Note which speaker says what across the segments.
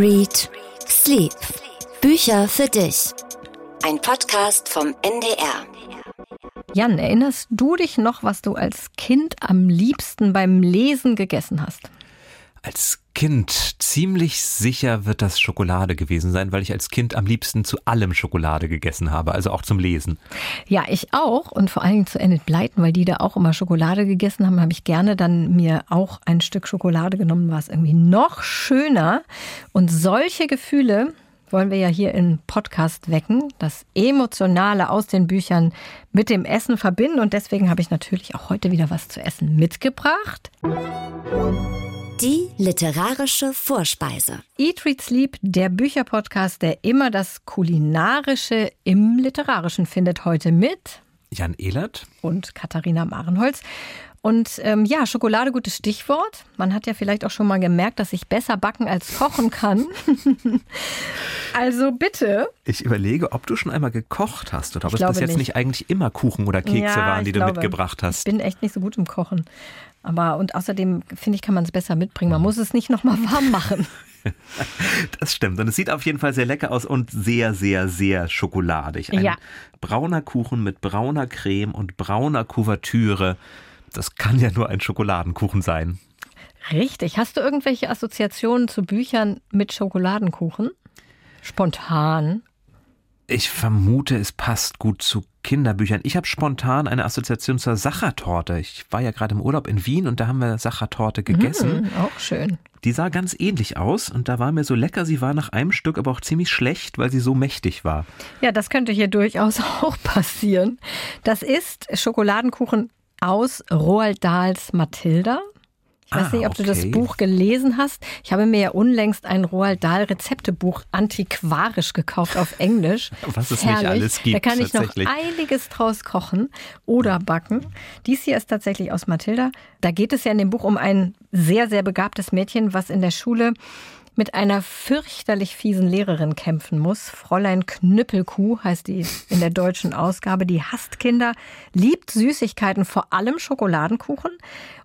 Speaker 1: Read Sleep. Bücher für dich. Ein Podcast vom NDR.
Speaker 2: Jan, erinnerst du dich noch, was du als Kind am liebsten beim Lesen gegessen hast?
Speaker 3: Als Kind ziemlich sicher wird das Schokolade gewesen sein, weil ich als Kind am liebsten zu allem Schokolade gegessen habe, also auch zum Lesen.
Speaker 2: Ja, ich auch und vor allen Dingen zu Enid Blyton, weil die da auch immer Schokolade gegessen haben, habe ich gerne dann mir auch ein Stück Schokolade genommen, war es irgendwie noch schöner. Und solche Gefühle wollen wir ja hier im Podcast wecken, das Emotionale aus den Büchern mit dem Essen verbinden und deswegen habe ich natürlich auch heute wieder was zu essen mitgebracht.
Speaker 1: Die literarische Vorspeise.
Speaker 2: Eat, Read, Sleep, der Bücherpodcast, der immer das Kulinarische im Literarischen findet, heute mit
Speaker 3: Jan Ehlert
Speaker 2: und Katharina Marenholz. Und ähm, ja, Schokolade, gutes Stichwort. Man hat ja vielleicht auch schon mal gemerkt, dass ich besser backen als kochen kann. also bitte.
Speaker 3: Ich überlege, ob du schon einmal gekocht hast oder ob es bis jetzt
Speaker 2: nicht.
Speaker 3: nicht eigentlich immer Kuchen oder Kekse
Speaker 2: Ja,
Speaker 3: waren, die du
Speaker 2: glaube,
Speaker 3: mitgebracht hast.
Speaker 2: Ich bin echt nicht so gut im Kochen. Aber und außerdem finde ich, kann man es besser mitbringen. Man muss es nicht nochmal warm machen.
Speaker 3: Das stimmt. Und es sieht auf jeden Fall sehr lecker aus und sehr, sehr, sehr schokoladig. Ein
Speaker 2: Ja.
Speaker 3: brauner Kuchen mit brauner Creme und brauner Kuvertüre. Das kann ja nur ein Schokoladenkuchen sein.
Speaker 2: Richtig. Hast du irgendwelche Assoziationen zu Büchern mit Schokoladenkuchen? Spontan.
Speaker 3: Ich vermute, es passt gut zu Kinderbüchern. Ich habe spontan eine Assoziation zur Sachertorte. Ich war ja gerade im Urlaub in Wien und da haben wir Sachertorte gegessen.
Speaker 2: Hm, auch schön.
Speaker 3: Die sah ganz ähnlich aus und da war mir so lecker, sie war nach einem Stück aber auch ziemlich schlecht, weil sie so mächtig war.
Speaker 2: Ja, das könnte hier durchaus auch passieren. Das ist Schokoladenkuchen aus Roald Dahls Mathilda. Ich weiß
Speaker 3: Ah,
Speaker 2: nicht, ob du das
Speaker 3: okay.
Speaker 2: Buch gelesen hast. Ich habe mir ja unlängst ein Roald Dahl Rezeptebuch antiquarisch gekauft auf Englisch.
Speaker 3: Was es
Speaker 2: Herrlich.
Speaker 3: nicht alles gibt,
Speaker 2: Da kann ich noch einiges draus kochen oder backen. Dies hier ist tatsächlich aus Mathilda. Da geht es ja in dem Buch um ein sehr, sehr begabtes Mädchen, was in der Schule mit einer fürchterlich fiesen Lehrerin kämpfen muss. Fräulein Knüppelkuh heißt die in der deutschen Ausgabe. Die hasst Kinder, liebt Süßigkeiten, vor allem Schokoladenkuchen.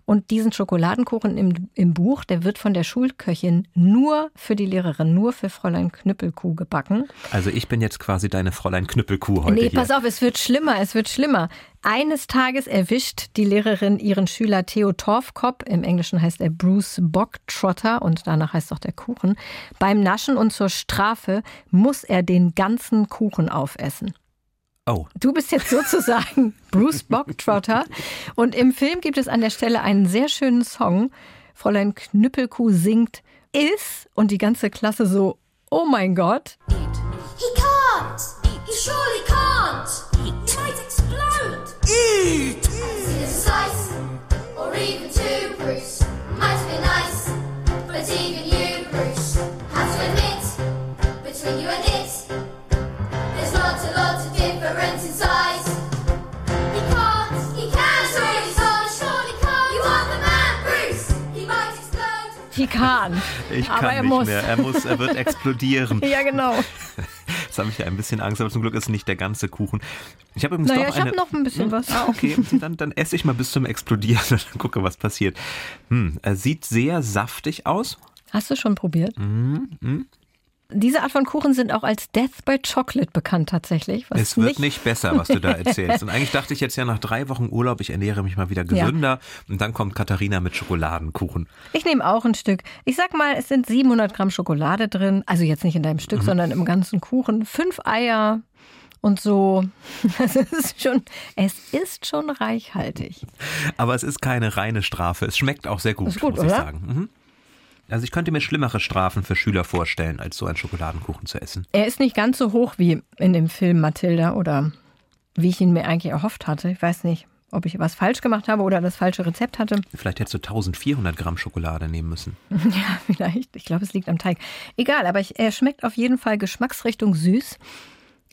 Speaker 2: Und diesen Schokoladenkuchen im, im Buch, der wird von der Schulköchin nur für die Lehrerin, nur für Fräulein Knüppelkuh gebacken.
Speaker 3: Also ich bin jetzt quasi deine Fräulein Knüppelkuh heute
Speaker 2: Nee,
Speaker 3: hier.
Speaker 2: pass auf, es wird schlimmer, es wird schlimmer. Eines Tages erwischt die Lehrerin ihren Schüler Theo Torfkop, im Englischen heißt er Bruce Bocktrotter und danach heißt auch der Kuchen, beim Naschen und zur Strafe muss er den ganzen Kuchen aufessen.
Speaker 3: Oh,
Speaker 2: Du bist jetzt sozusagen Bruce Bocktrotter und im Film gibt es an der Stelle einen sehr schönen Song. Fräulein Knüppelkuh singt Is und die ganze Klasse so, oh mein Gott.
Speaker 4: He can't! He surely can't! He might explode! Eat! Slice, or even two, Bruce. Might be nice, but even can.
Speaker 3: ich
Speaker 2: Aber
Speaker 3: kann
Speaker 2: er
Speaker 3: nicht
Speaker 2: muss.
Speaker 3: mehr. Er muss, er wird explodieren.
Speaker 2: Ja, genau.
Speaker 3: Jetzt habe ich ja ein bisschen Angst, aber zum Glück ist nicht der ganze Kuchen. Ich habe übrigens
Speaker 2: Naja,
Speaker 3: doch
Speaker 2: ich
Speaker 3: eine...
Speaker 2: habe noch ein bisschen was.
Speaker 3: Ah, okay. Dann, dann esse ich mal bis zum Explodieren und dann gucke, was passiert. Hm, er sieht sehr saftig aus.
Speaker 2: Hast du schon probiert?
Speaker 3: Mhm,
Speaker 2: Diese Art von Kuchen sind auch als Death by Chocolate bekannt tatsächlich.
Speaker 3: Es wird nicht besser, was du da erzählst. Und eigentlich dachte ich jetzt ja nach drei Wochen Urlaub, ich ernähre mich mal wieder gesünder. Und dann kommt Katharina mit Schokoladenkuchen.
Speaker 2: Ich nehme auch ein Stück. Ich sag mal, es sind 700 Gramm Schokolade drin. Also jetzt nicht in deinem Stück,
Speaker 3: Mhm.
Speaker 2: sondern im ganzen Kuchen. Fünf Eier und so. Das ist schon, es ist schon reichhaltig.
Speaker 3: Aber es ist keine reine Strafe. Es schmeckt auch sehr gut,
Speaker 2: gut,
Speaker 3: muss ich
Speaker 2: oder?
Speaker 3: sagen. Mhm. Also ich könnte mir schlimmere Strafen für Schüler vorstellen, als so einen Schokoladenkuchen zu essen.
Speaker 2: Er ist nicht ganz so hoch wie in dem Film Mathilda oder wie ich ihn mir eigentlich erhofft hatte. Ich weiß nicht, ob ich was falsch gemacht habe oder das falsche Rezept hatte.
Speaker 3: Vielleicht hättest du 1400 Gramm Schokolade nehmen müssen.
Speaker 2: Ja, vielleicht. Ich glaube, es liegt am Teig. Egal, aber ich, er schmeckt auf jeden Fall Geschmacksrichtung süß.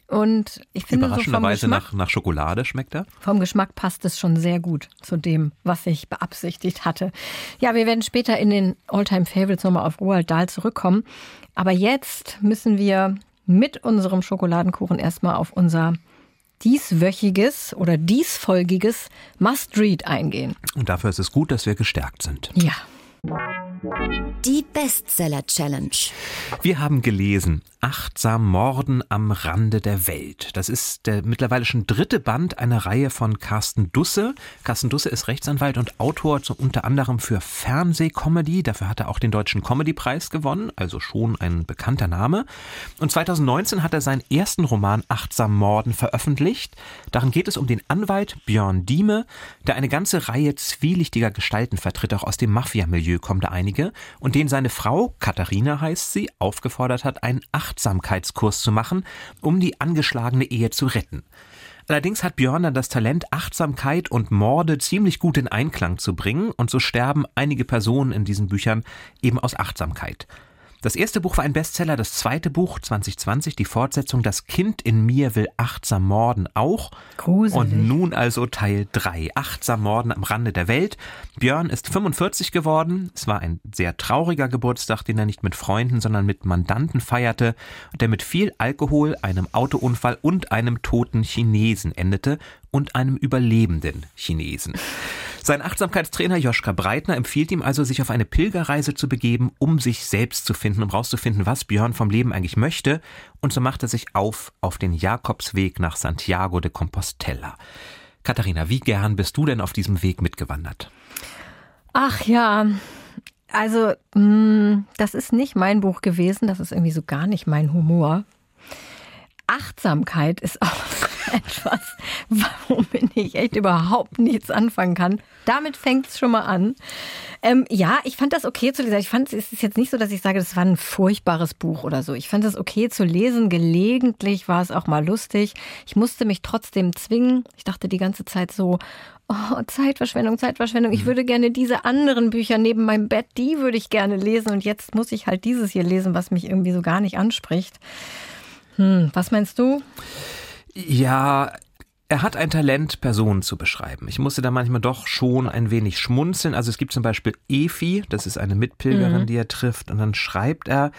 Speaker 2: Und ich finde, so
Speaker 3: Überraschenderweise
Speaker 2: Geschmack,
Speaker 3: nach, nach Schokolade schmeckt er.
Speaker 2: vom Geschmack passt es schon sehr gut zu dem, was ich beabsichtigt hatte. Ja, wir werden später in den Alltime Favorites nochmal auf Roald Dahl zurückkommen. Aber jetzt müssen wir mit unserem Schokoladenkuchen erstmal auf unser dieswöchiges oder diesfolgiges Must-Read eingehen.
Speaker 3: Und dafür ist es gut, dass wir gestärkt sind.
Speaker 2: Ja.
Speaker 1: Die Bestseller Challenge.
Speaker 3: Wir haben gelesen, Achtsam Morden am Rande der Welt. Das ist der mittlerweile schon dritte Band einer Reihe von Carsten Dusse. Carsten Dusse ist Rechtsanwalt und Autor zu, unter anderem für Fernsehcomedy. Dafür hat er auch den Deutschen Comedypreis gewonnen, also schon ein bekannter Name. Und 2019 hat er seinen ersten Roman Achtsam Morden veröffentlicht. Darin geht es um den Anwalt Björn Dieme, der eine ganze Reihe zwielichtiger Gestalten vertritt. Auch aus dem Mafia-Milieu kommen da einige. Und den seine Frau, Katharina heißt sie, aufgefordert hat, einen Achtsamkeitskurs zu machen, um die angeschlagene Ehe zu retten. Allerdings hat Björn dann das Talent, Achtsamkeit und Morde ziemlich gut in Einklang zu bringen, und so sterben einige Personen in diesen Büchern eben aus Achtsamkeit. Das erste Buch war ein Bestseller, das zweite Buch 2020, die Fortsetzung Das Kind in mir will achtsam morden auch.
Speaker 2: Gruselig.
Speaker 3: Und nun also Teil 3, achtsam morden am Rande der Welt. Björn ist 45 geworden. Es war ein sehr trauriger Geburtstag, den er nicht mit Freunden, sondern mit Mandanten feierte und der mit viel Alkohol, einem Autounfall und einem toten Chinesen endete und einem überlebenden Chinesen. Sein Achtsamkeitstrainer Joschka Breitner empfiehlt ihm also, sich auf eine Pilgerreise zu begeben, um sich selbst zu finden, um rauszufinden, was Björn vom Leben eigentlich möchte. Und so macht er sich auf auf den Jakobsweg nach Santiago de Compostela. Katharina, wie gern bist du denn auf diesem Weg mitgewandert?
Speaker 2: Ach ja, also mh, das ist nicht mein Buch gewesen, das ist irgendwie so gar nicht mein Humor. Achtsamkeit ist auch etwas, womit ich echt überhaupt nichts anfangen kann. Damit fängt es schon mal an. Ähm, ja, ich fand das okay zu lesen. Ich fand es ist jetzt nicht so, dass ich sage, das war ein furchtbares Buch oder so. Ich fand es okay zu lesen. Gelegentlich war es auch mal lustig. Ich musste mich trotzdem zwingen. Ich dachte die ganze Zeit so, oh, Zeitverschwendung, Zeitverschwendung. Ich würde gerne diese anderen Bücher neben meinem Bett, die würde ich gerne lesen. Und jetzt muss ich halt dieses hier lesen, was mich irgendwie so gar nicht anspricht. Hm, was meinst du?
Speaker 3: Ja, er hat ein Talent, Personen zu beschreiben. Ich musste da manchmal doch schon ein wenig schmunzeln. Also es gibt zum Beispiel Efi, das ist eine Mitpilgerin,
Speaker 2: Mhm.
Speaker 3: die er trifft, und dann schreibt er,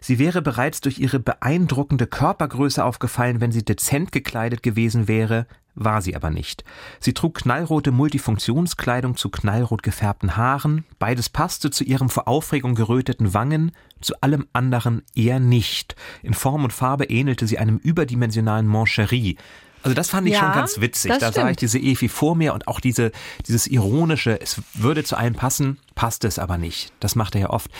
Speaker 3: sie wäre bereits durch ihre beeindruckende Körpergröße aufgefallen, wenn sie dezent gekleidet gewesen wäre, war sie aber nicht. Sie trug knallrote Multifunktionskleidung zu knallrot gefärbten Haaren, beides passte zu ihrem vor Aufregung geröteten Wangen, zu allem anderen eher nicht. In Form und Farbe ähnelte sie einem überdimensionalen Mancherie. Also das fand ich
Speaker 2: Ja,
Speaker 3: schon ganz witzig. Da sah ich
Speaker 2: stimmt.
Speaker 3: diese Efi vor mir und auch diese, dieses ironische, es würde zu allem passen, passt es aber nicht. Das macht er ja oft.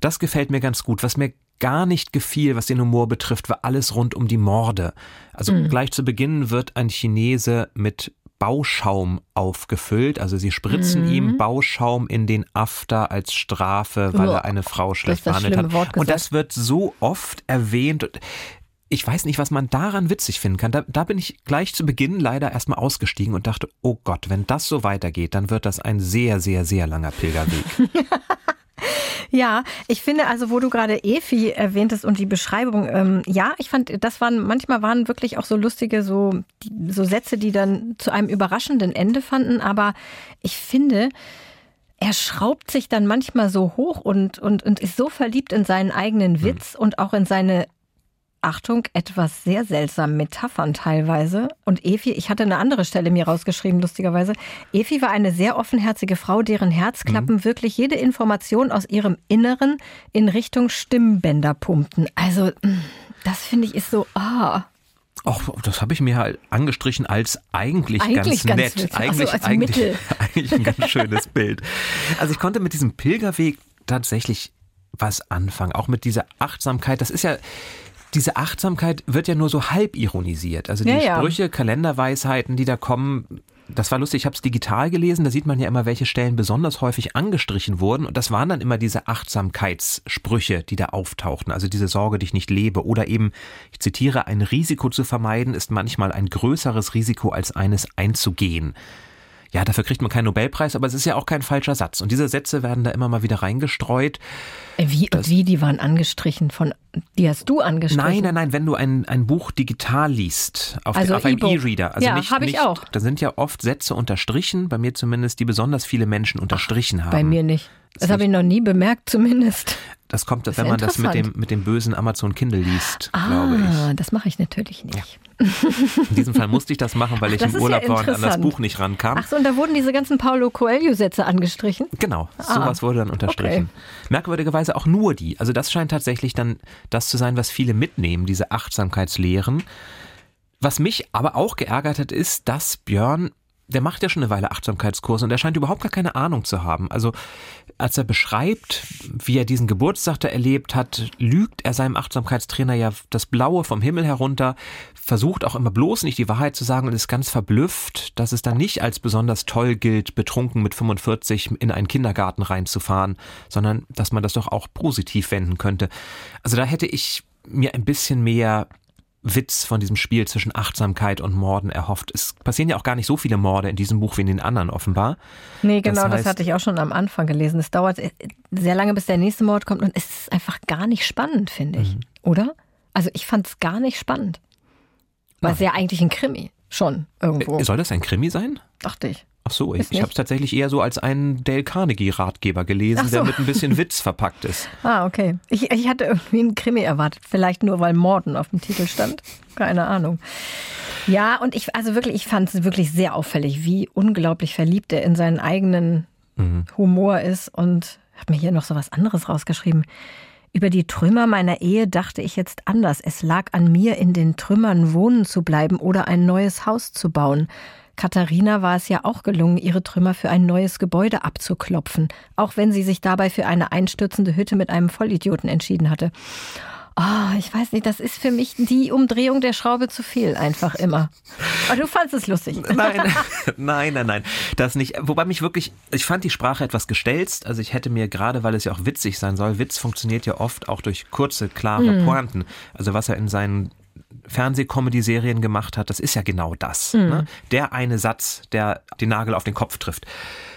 Speaker 3: Das gefällt mir ganz gut. Was mir gar nicht gefiel, was den Humor betrifft, war alles rund um die Morde. Also
Speaker 2: Mhm.
Speaker 3: gleich zu Beginn wird ein Chinese mit Bauschaum aufgefüllt. Also sie spritzen
Speaker 2: Mhm.
Speaker 3: ihm Bauschaum in den After als Strafe, weil
Speaker 2: Uah,
Speaker 3: er eine Frau schlecht behandelt hat. Und das wird so oft erwähnt. Ich weiß nicht, was man daran witzig finden kann. Da, da bin ich gleich zu Beginn leider erstmal ausgestiegen und dachte, oh Gott, wenn das so weitergeht, dann wird das ein sehr, sehr, sehr langer Pilgerweg.
Speaker 2: Ja, ich finde also, wo du gerade Efi erwähntest und die Beschreibung, ähm, ja, ich fand, das waren, manchmal waren wirklich auch so lustige, so, die, so Sätze, die dann zu einem überraschenden Ende fanden, aber ich finde, er schraubt sich dann manchmal so hoch und, und, und ist so verliebt in seinen eigenen Witz und auch in seine Achtung, etwas sehr seltsam Metaphern teilweise. Und Efi, ich hatte eine andere Stelle mir rausgeschrieben, lustigerweise. Efi war eine sehr offenherzige Frau, deren Herzklappen wirklich jede Information aus ihrem Inneren in Richtung Stimmbänder pumpten. Also, mh, das finde ich ist so, ah.
Speaker 3: Och, das habe ich mir halt angestrichen als eigentlich,
Speaker 2: Eigentlich
Speaker 3: ganz
Speaker 2: ganz
Speaker 3: nett.
Speaker 2: witzig. Ach so,
Speaker 3: Eigentlich,
Speaker 2: als
Speaker 3: eigentlich,
Speaker 2: Mittel.
Speaker 3: eigentlich ein ganz schönes Bild. Also ich konnte mit diesem Pilgerweg tatsächlich was anfangen. Auch mit dieser Achtsamkeit. Das ist ja, diese Achtsamkeit wird ja nur so halb ironisiert. Also die
Speaker 2: Ja, ja.
Speaker 3: Sprüche, Kalenderweisheiten, die da kommen, das war lustig, ich habe es digital gelesen, da sieht man ja immer, welche Stellen besonders häufig angestrichen wurden. Und das waren dann immer diese Achtsamkeitssprüche, die da auftauchten. Also diese Sorge, die ich nicht lebe. Oder eben, ich zitiere, ein Risiko zu vermeiden ist manchmal ein größeres Risiko als eines einzugehen. Ja, dafür kriegt man keinen Nobelpreis, aber es ist ja auch kein falscher Satz. Und diese Sätze werden da immer mal wieder reingestreut.
Speaker 2: Äh, Wie und wie, die waren angestrichen von, die hast du angestrichen?
Speaker 3: Nein, nein, nein, wenn du ein, ein Buch digital liest, auf,
Speaker 2: Also
Speaker 3: auf einem
Speaker 2: E-Book.
Speaker 3: E-Reader. Also
Speaker 2: Ja,
Speaker 3: nicht,
Speaker 2: hab ich
Speaker 3: nicht,
Speaker 2: auch.
Speaker 3: Da sind ja oft Sätze unterstrichen, bei mir zumindest, die besonders viele Menschen unterstrichen haben.
Speaker 2: Bei mir nicht. Das habe ich noch nie bemerkt, zumindest.
Speaker 3: Das kommt,
Speaker 2: ist
Speaker 3: wenn
Speaker 2: ja
Speaker 3: man das mit dem, mit dem bösen Amazon Kindle liest, glaube
Speaker 2: Ah,
Speaker 3: ich.
Speaker 2: das mache ich natürlich nicht.
Speaker 3: In diesem Fall musste ich das machen, weil ich
Speaker 2: das
Speaker 3: im Urlaub
Speaker 2: ja
Speaker 3: war und an das. Buch nicht rankam.
Speaker 2: Ach so, und da wurden diese ganzen Paulo Coelho-Sätze angestrichen.
Speaker 3: Genau, sowas wurde dann unterstrichen. Merkwürdigerweise auch nur die. Also das scheint tatsächlich dann das zu sein, was viele mitnehmen, diese Achtsamkeitslehren. Was mich aber auch geärgert hat, ist, dass Björn, der macht ja schon eine Weile Achtsamkeitskurse und der scheint überhaupt gar keine Ahnung zu haben. Also als er beschreibt, wie er diesen Geburtstag da erlebt hat, lügt er seinem Achtsamkeitstrainer ja das Blaue vom Himmel herunter, versucht auch immer bloß nicht die Wahrheit zu sagen und ist ganz verblüfft, dass es dann nicht als besonders toll gilt, betrunken mit 45 in einen Kindergarten reinzufahren, sondern dass man das doch auch positiv wenden könnte. Also da hätte ich mir ein bisschen mehr Witz von diesem Spiel zwischen Achtsamkeit und Morden erhofft. Es passieren ja auch gar nicht so viele Morde in diesem Buch wie in den anderen offenbar.
Speaker 2: Nee, genau, das,
Speaker 3: heißt-
Speaker 2: hatte ich auch schon am Anfang gelesen. Es dauert sehr lange, bis der nächste Mord kommt und es ist einfach gar nicht spannend, finde ich. Oder? Also ich fand es gar nicht spannend. Weil es ja eigentlich ein Krimi schon irgendwo,
Speaker 3: Äh, Soll das ein Krimi sein?
Speaker 2: dachte ich.
Speaker 3: Ach so, ich, ich habe es tatsächlich eher so als einen Dale Carnegie-Ratgeber gelesen,
Speaker 2: so.
Speaker 3: der mit ein bisschen Witz verpackt ist.
Speaker 2: Ah, okay. Ich, ich hatte irgendwie einen Krimi erwartet. Vielleicht nur, weil Morden auf dem Titel stand. Keine Ahnung. Ja, und ich, also wirklich, ich fand es wirklich sehr auffällig, wie unglaublich verliebt er in seinen eigenen Humor ist. Und habe mir hier noch so was anderes rausgeschrieben. Über die Trümmer meiner Ehe dachte ich jetzt anders. Es lag an mir, in den Trümmern wohnen zu bleiben oder ein neues Haus zu bauen. Katharina war es ja auch gelungen, ihre Trümmer für ein neues Gebäude abzuklopfen, auch wenn sie sich dabei für eine einstürzende Hütte mit einem Vollidioten entschieden hatte. Oh, ich weiß nicht, das ist für mich die Umdrehung der Schraube zu viel, einfach immer. Aber du fandst es lustig.
Speaker 3: Nein, nein, nein, nein, das nicht. Wobei mich wirklich, ich fand die Sprache etwas gestelzt. Also ich hätte mir gerade, weil es ja auch witzig sein soll, Witz funktioniert ja oft auch durch kurze, klare Pointen. Also was er in seinen Fernsehcomedy-Serien gemacht hat, das ist ja genau das. Ne? Der eine Satz, der den Nagel auf den Kopf trifft.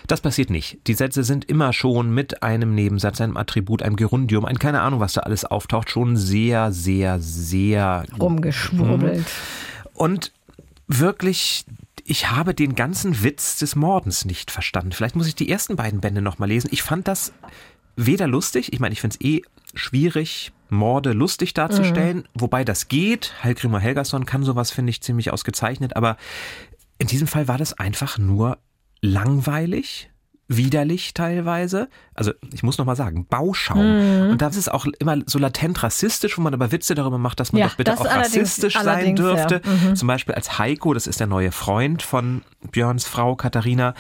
Speaker 3: Das passiert nicht. Die Sätze sind immer schon mit einem Nebensatz, einem Attribut, einem Gerundium, ein keine Ahnung, was da alles auftaucht, schon sehr, sehr, sehr
Speaker 2: Rumgeschwurbelt.
Speaker 3: und wirklich, ich habe den ganzen Witz des Mordens nicht verstanden. Vielleicht muss ich die ersten beiden Bände nochmal lesen. Ich fand das weder lustig, ich meine, ich finde es eh schwierig, Morde lustig darzustellen, wobei das geht. Hallgrimmer Helgason kann sowas, finde ich, ziemlich ausgezeichnet, aber in diesem Fall war das einfach nur langweilig, widerlich teilweise. Also ich muss noch mal sagen, Bauschaum. Und das ist auch immer so latent rassistisch, wo man aber Witze darüber macht, dass man
Speaker 2: Ja,
Speaker 3: doch bitte auch rassistisch sein
Speaker 2: allerdings, ja.
Speaker 3: dürfte.
Speaker 2: Mhm.
Speaker 3: Zum Beispiel als Heiko, das ist der neue Freund von Björns Frau Katharina,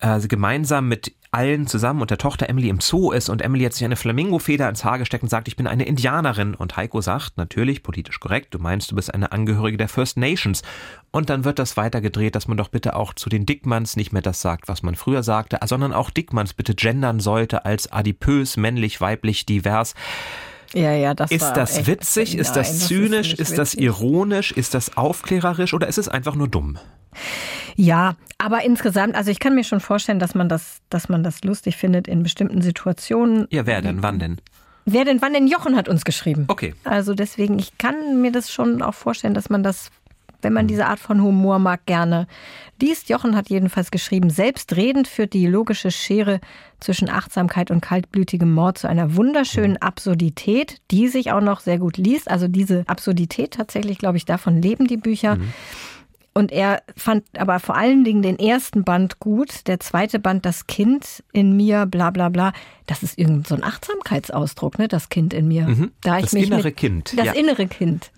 Speaker 3: äh, gemeinsam mit allen zusammen und der Tochter Emily im Zoo ist und Emily hat sich eine Flamingofeder ins Haar gesteckt und sagt, ich bin eine Indianerin. Und Heiko sagt, natürlich, politisch korrekt, du meinst, du bist eine Angehörige der First Nations. Und dann wird das weitergedreht, dass man doch bitte auch zu den Dickmanns nicht mehr das sagt, was man früher sagte, sondern auch Dickmanns bitte gendern sollte als adipös, männlich, weiblich, divers.
Speaker 2: Ja, ja, das
Speaker 3: Ist das
Speaker 2: echt-
Speaker 3: witzig? Ist das zynisch?
Speaker 2: nicht
Speaker 3: Ist das
Speaker 2: witzig.
Speaker 3: ironisch? Ist das aufklärerisch? Oder ist es einfach nur dumm?
Speaker 2: Ja, aber insgesamt, also ich kann mir schon vorstellen, dass man das, dass man das lustig findet in bestimmten Situationen.
Speaker 3: Ja, wer denn? Wann denn?
Speaker 2: Wer denn, wann denn Jochen hat uns geschrieben?
Speaker 3: Okay.
Speaker 2: Also deswegen, ich kann mir das schon auch vorstellen, dass man das, wenn man diese Art von Humor mag, gerne liest. Jochen hat jedenfalls geschrieben, selbstredend führt die logische Schere zwischen Achtsamkeit und kaltblütigem Mord zu einer wunderschönen Absurdität, die sich auch noch sehr gut liest. Also diese Absurdität tatsächlich, glaube ich, davon leben die Bücher. Und er fand aber vor allen Dingen den ersten Band gut. Der zweite Band, das Kind in mir, bla bla bla. Das ist irgend so ein Achtsamkeitsausdruck, ne? Das Kind in mir. Da ich
Speaker 3: Mhm. Das
Speaker 2: mich
Speaker 3: innere
Speaker 2: mit,
Speaker 3: Kind,
Speaker 2: Das
Speaker 3: ja.
Speaker 2: innere Kind.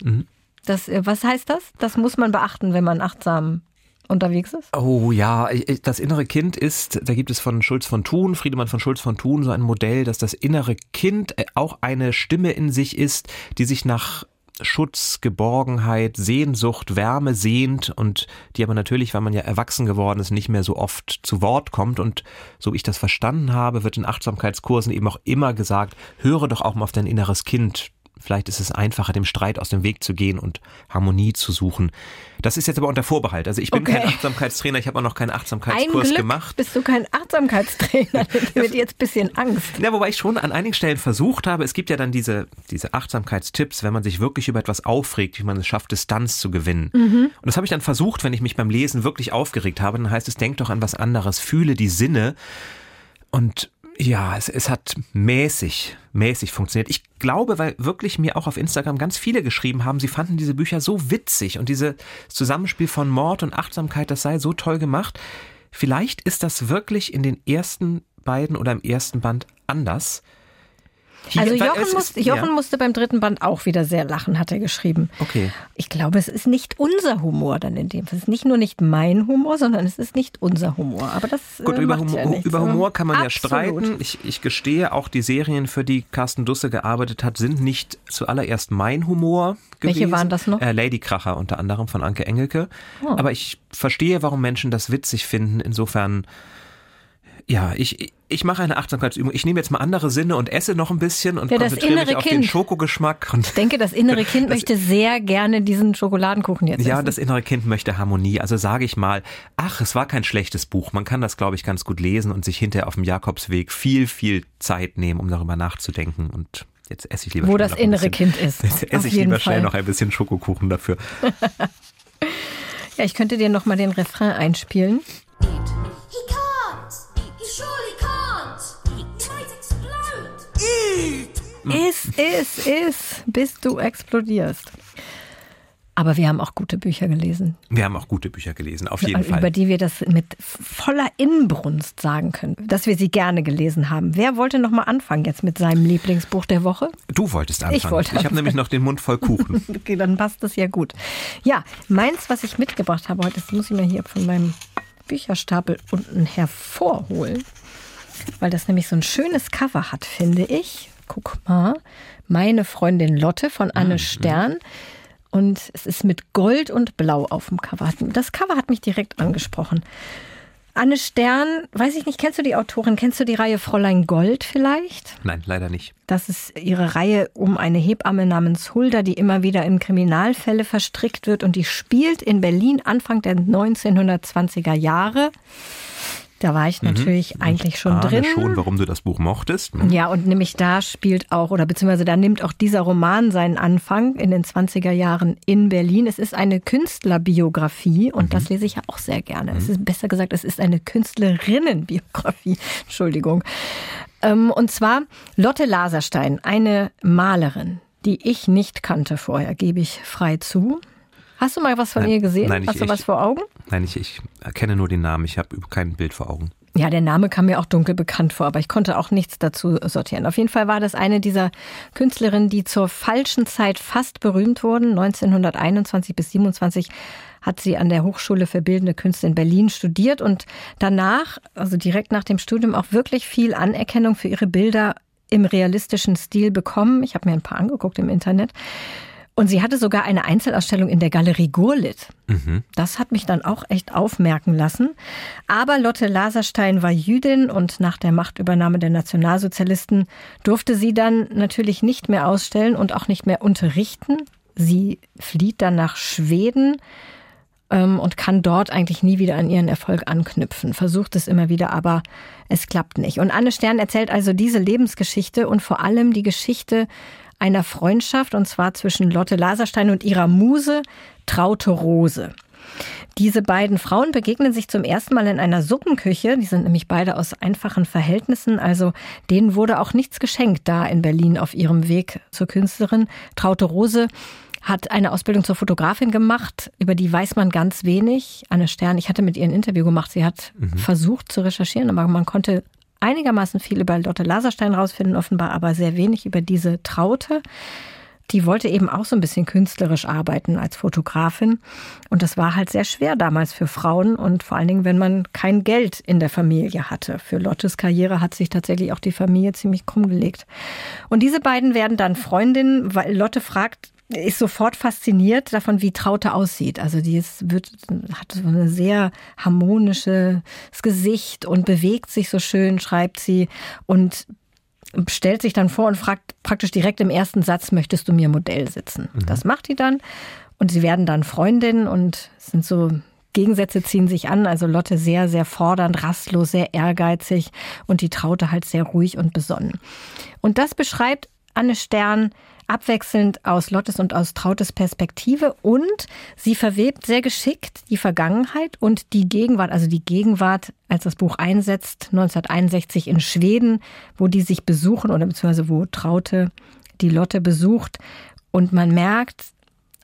Speaker 2: Das, äh, was heißt das? Das muss man beachten, wenn man achtsam unterwegs ist.
Speaker 3: Oh ja, das innere Kind ist, da gibt es von Schulz von Thun, Friedemann von Schulz von Thun, so ein Modell, dass das innere Kind äh, auch eine Stimme in sich ist, die sich nach Schutz, Geborgenheit, Sehnsucht, Wärme sehnt und die aber natürlich, weil man ja erwachsen geworden ist, nicht mehr so oft zu Wort kommt. Und so ich das verstanden habe, wird in Achtsamkeitskursen eben auch immer gesagt, höre doch auch mal auf dein inneres Kind. Vielleicht ist es einfacher, dem Streit aus dem Weg zu gehen und Harmonie zu suchen. Das ist jetzt aber unter Vorbehalt. Also ich bin
Speaker 2: Okay.
Speaker 3: kein Achtsamkeitstrainer, ich habe auch noch keinen
Speaker 2: Ein
Speaker 3: Achtsamkeitskurs
Speaker 2: Glück
Speaker 3: gemacht.
Speaker 2: bist du kein Achtsamkeitstrainer. Wird jetzt ein bisschen Angst.
Speaker 3: Ja, wobei ich schon an einigen Stellen versucht habe, es gibt ja dann diese, diese Achtsamkeitstipps, wenn man sich wirklich über etwas aufregt, wie man es schafft, Distanz zu gewinnen. Und das habe ich dann versucht, wenn ich mich beim Lesen wirklich aufgeregt habe, dann heißt es, denk doch an was anderes, fühle die Sinne. Und Ja, es, es hat mäßig, mäßig funktioniert. Ich glaube, weil wirklich mir auch auf Instagram ganz viele geschrieben haben, sie fanden diese Bücher so witzig und dieses Zusammenspiel von Mord und Achtsamkeit, das sei so toll gemacht. Vielleicht ist das wirklich in den ersten beiden oder im ersten Band anders.
Speaker 2: Hier, also Jochen, ist, musste, Jochen ja. musste beim dritten Band auch wieder sehr lachen, hat er geschrieben.
Speaker 3: Okay.
Speaker 2: Ich glaube, es ist nicht unser Humor dann in dem Fall. Es ist nicht nur nicht mein Humor, sondern es ist nicht unser Humor. Aber das
Speaker 3: Gut,
Speaker 2: äh,
Speaker 3: über, Humor,
Speaker 2: ja nichts.
Speaker 3: über Humor kann man Absolut. ja streiten. Ich, ich gestehe, auch die Serien, für die Carsten Dusse gearbeitet hat, sind nicht zuallererst mein Humor gewesen.
Speaker 2: Welche waren das noch?
Speaker 3: Äh, Ladykracher unter anderem von Anke Engelke. Oh. Aber ich verstehe, warum Menschen das witzig finden. Insofern ja, ich, ich mache eine Achtsamkeitsübung. Ich nehme jetzt mal andere Sinne und esse noch ein bisschen und
Speaker 2: ja,
Speaker 3: konzentriere mich auf
Speaker 2: kind.
Speaker 3: den Schokogeschmack. Und
Speaker 2: ich denke, das innere Kind das, möchte sehr gerne diesen Schokoladenkuchen jetzt
Speaker 3: Ja,
Speaker 2: essen.
Speaker 3: das innere Kind möchte Harmonie. Also sage ich mal, ach, es war kein schlechtes Buch. Man kann das, glaube ich, ganz gut lesen und sich hinterher auf dem Jakobsweg viel, viel Zeit nehmen, um darüber nachzudenken. Und jetzt esse ich lieber
Speaker 2: Wo das innere
Speaker 3: bisschen,
Speaker 2: Kind ist.
Speaker 3: Jetzt esse ich lieber Fall. schnell noch ein bisschen Schokokuchen dafür.
Speaker 2: ja, ich könnte dir noch mal den Refrain einspielen. Iss, iss, iss, bis du explodierst. Aber wir haben auch gute Bücher gelesen.
Speaker 3: Wir haben auch gute Bücher gelesen, auf jeden
Speaker 2: über
Speaker 3: Fall.
Speaker 2: Über die wir das mit voller Inbrunst sagen können, dass wir sie gerne gelesen haben. Wer wollte noch mal anfangen jetzt mit seinem Lieblingsbuch der Woche?
Speaker 3: Du wolltest anfangen.
Speaker 2: Ich wollte.
Speaker 3: Ich habe nämlich noch den Mund voll Kuchen.
Speaker 2: okay, dann passt das ja gut. Ja, meins, was ich mitgebracht habe heute, das muss ich mir hier von meinem Bücherstapel unten hervorholen, weil das nämlich so ein schönes Cover hat, finde ich guck mal, meine Freundin Lotte von Anne mhm. Stern. Und es ist mit Gold und Blau auf dem Cover. Das Cover hat mich direkt angesprochen. Anne Stern, weiß ich nicht, kennst du die Autorin? Kennst du die Reihe Fräulein Gold vielleicht?
Speaker 3: Nein, leider nicht.
Speaker 2: Das ist ihre Reihe um eine Hebamme namens Hulda, die immer wieder in Kriminalfälle verstrickt wird und die spielt in Berlin Anfang der 1920er Jahre. Da war ich mhm. natürlich mhm. eigentlich schon drin.
Speaker 3: schon, warum du das Buch mochtest.
Speaker 2: Mhm. Ja, und nämlich da spielt auch, oder beziehungsweise da nimmt auch dieser Roman seinen Anfang in den 20er Jahren in Berlin. Es ist eine Künstlerbiografie und mhm. das lese ich ja auch sehr gerne. Es mhm. ist besser gesagt, es ist eine Künstlerinnenbiografie. Entschuldigung. Ähm, und zwar Lotte Laserstein, eine Malerin, die ich nicht kannte vorher, gebe ich frei zu. Hast du mal was von
Speaker 3: nein,
Speaker 2: ihr gesehen?
Speaker 3: Nein, ich,
Speaker 2: Hast du was
Speaker 3: ich,
Speaker 2: vor Augen?
Speaker 3: Nein, ich, ich erkenne nur den Namen. Ich habe kein Bild vor Augen.
Speaker 2: Ja, der Name kam mir auch dunkel bekannt vor, aber ich konnte auch nichts dazu sortieren. Auf jeden Fall war das eine dieser Künstlerinnen, die zur falschen Zeit fast berühmt wurden. 1921 bis 27 hat sie an der Hochschule für Bildende Künste in Berlin studiert und danach, also direkt nach dem Studium, auch wirklich viel Anerkennung für ihre Bilder im realistischen Stil bekommen. Ich habe mir ein paar angeguckt im Internet. Und sie hatte sogar eine Einzelausstellung in der Galerie Gurlitt. Mhm. Das hat mich dann auch echt aufmerken lassen. Aber Lotte Laserstein war Jüdin und nach der Machtübernahme der Nationalsozialisten durfte sie dann natürlich nicht mehr ausstellen und auch nicht mehr unterrichten. Sie flieht dann nach Schweden ähm, und kann dort eigentlich nie wieder an ihren Erfolg anknüpfen. Versucht es immer wieder, aber es klappt nicht. Und Anne Stern erzählt also diese Lebensgeschichte und vor allem die Geschichte einer Freundschaft, und zwar zwischen Lotte Laserstein und ihrer Muse Traute Rose. Diese beiden Frauen begegnen sich zum ersten Mal in einer Suppenküche. Die sind nämlich beide aus einfachen Verhältnissen. Also denen wurde auch nichts geschenkt da in Berlin auf ihrem Weg zur Künstlerin. Traute Rose hat eine Ausbildung zur Fotografin gemacht. Über die weiß man ganz wenig. Anne Stern, ich hatte mit ihr ein Interview gemacht. Sie hat mhm. versucht zu recherchieren, aber man konnte einigermaßen viel über Lotte Laserstein rausfinden, offenbar aber sehr wenig über diese Traute. Die wollte eben auch so ein bisschen künstlerisch arbeiten als Fotografin. Und das war halt sehr schwer damals für Frauen und vor allen Dingen, wenn man kein Geld in der Familie hatte. Für Lottes Karriere hat sich tatsächlich auch die Familie ziemlich krumm gelegt. Und diese beiden werden dann Freundinnen, weil Lotte fragt, ist sofort fasziniert davon, wie Traute aussieht. Also die ist, wird, hat so ein sehr harmonisches Gesicht und bewegt sich so schön, schreibt sie und stellt sich dann vor und fragt praktisch direkt im ersten Satz, möchtest du mir Modell sitzen? Mhm. Das macht die dann und sie werden dann Freundinnen und sind so Gegensätze ziehen sich an. Also Lotte sehr, sehr fordernd, rastlos, sehr ehrgeizig und die Traute halt sehr ruhig und besonnen. Und das beschreibt Anne Stern abwechselnd aus Lottes und aus Trautes Perspektive und sie verwebt sehr geschickt die Vergangenheit und die Gegenwart, also die Gegenwart, als das Buch einsetzt, 1961 in Schweden, wo die sich besuchen oder beziehungsweise wo Traute die Lotte besucht und man merkt,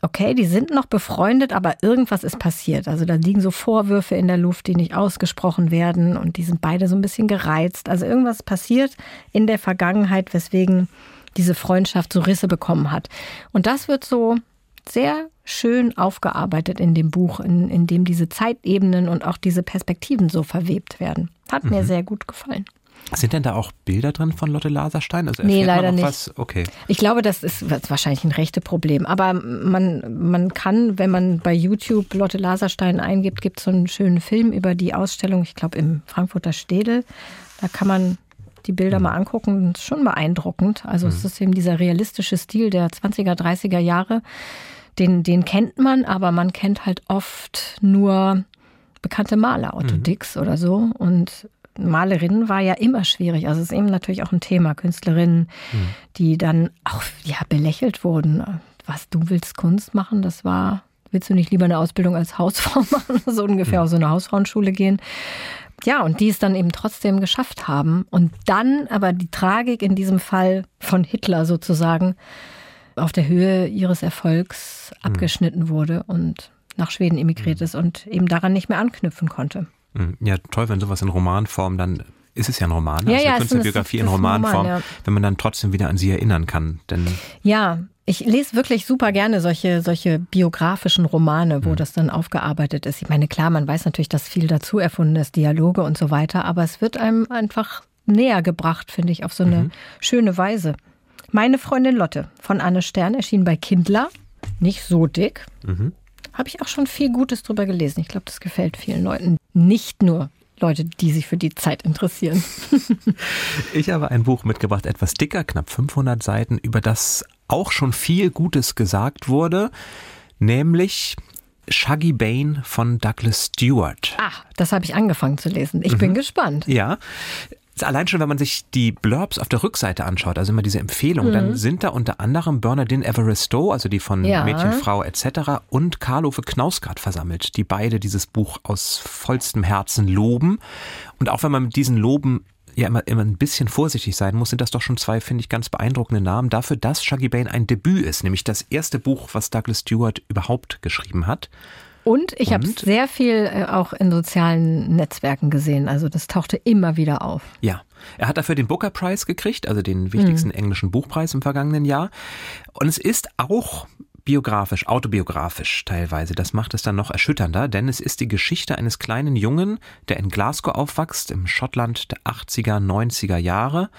Speaker 2: okay, die sind noch befreundet, aber irgendwas ist passiert. Also da liegen so Vorwürfe in der Luft, die nicht ausgesprochen werden und die sind beide so ein bisschen gereizt. Also irgendwas passiert in der Vergangenheit, weswegen diese Freundschaft so Risse bekommen hat. Und das wird so sehr schön aufgearbeitet in dem Buch, in, in dem diese Zeitebenen und auch diese Perspektiven so verwebt werden. Hat mir mhm. sehr gut gefallen.
Speaker 3: Sind denn da auch Bilder drin von Lotte Laserstein?
Speaker 2: Also nee, leider nicht.
Speaker 3: Was? Okay.
Speaker 2: Ich glaube, das ist wahrscheinlich ein rechte Problem. Aber man, man kann, wenn man bei YouTube Lotte Laserstein eingibt, gibt es so einen schönen Film über die Ausstellung, ich glaube im Frankfurter Städel. Da kann man die Bilder mhm. mal angucken. Das ist schon beeindruckend. Also mhm. es ist eben dieser realistische Stil der 20er, 30er Jahre. Den, den kennt man, aber man kennt halt oft nur bekannte Maler, Otto mhm. Dix oder so. Und Malerinnen war ja immer schwierig. Also es ist eben natürlich auch ein Thema, Künstlerinnen, mhm. die dann auch ja, belächelt wurden. Was, du willst Kunst machen? Das war, willst du nicht lieber eine Ausbildung als Hausfrau machen? so ungefähr mhm. auf so eine Hausfrauenschule gehen. Ja, und die es dann eben trotzdem geschafft haben. Und dann aber die Tragik in diesem Fall von Hitler sozusagen auf der Höhe ihres Erfolgs mhm. abgeschnitten wurde und nach Schweden emigriert mhm. ist und eben daran nicht mehr anknüpfen konnte.
Speaker 3: Hm, ja, toll, wenn sowas in Romanform dann ist es ja ein Roman, ja, also ja, eine Künstlerbiografie in Romanform, Roman, ja. wenn man dann trotzdem wieder an sie erinnern kann. Denn
Speaker 2: ja, ich lese wirklich super gerne solche, solche biografischen Romane, wo mhm. das dann aufgearbeitet ist. Ich meine, klar, man weiß natürlich, dass viel dazu erfunden ist, Dialoge und so weiter, aber es wird einem einfach näher gebracht, finde ich, auf so eine mhm. schöne Weise. Meine Freundin Lotte von Anne Stern erschien bei Kindler, nicht so dick. Mhm. Habe ich auch schon viel Gutes drüber gelesen. Ich glaube, das gefällt vielen Leuten. Nicht nur Leute, die sich für die Zeit interessieren.
Speaker 3: ich habe ein Buch mitgebracht, etwas dicker, knapp 500 Seiten, über das auch schon viel Gutes gesagt wurde, nämlich Shaggy Bane von Douglas Stewart.
Speaker 2: Ah, das habe ich angefangen zu lesen. Ich mhm. bin gespannt.
Speaker 3: Ja, Allein schon, wenn man sich die Blurbs auf der Rückseite anschaut, also immer diese Empfehlung, mhm. dann sind da unter anderem Bernadine Everisto, also die von ja. Mädchenfrau etc. und Karlove Knausgard versammelt, die beide dieses Buch aus vollstem Herzen loben. Und auch wenn man mit diesen Loben ja immer, immer ein bisschen vorsichtig sein muss, sind das doch schon zwei, finde ich, ganz beeindruckende Namen dafür, dass Shaggy Bane ein Debüt ist, nämlich das erste Buch, was Douglas Stewart überhaupt geschrieben hat.
Speaker 2: Und ich habe sehr viel äh, auch in sozialen Netzwerken gesehen. Also das tauchte immer wieder auf.
Speaker 3: Ja. Er hat dafür den Booker Prize gekriegt, also den wichtigsten mhm. englischen Buchpreis im vergangenen Jahr. Und es ist auch biografisch, autobiografisch teilweise. Das macht es dann noch erschütternder, denn es ist die Geschichte eines kleinen Jungen, der in Glasgow aufwächst, im Schottland der 80er, 90er Jahre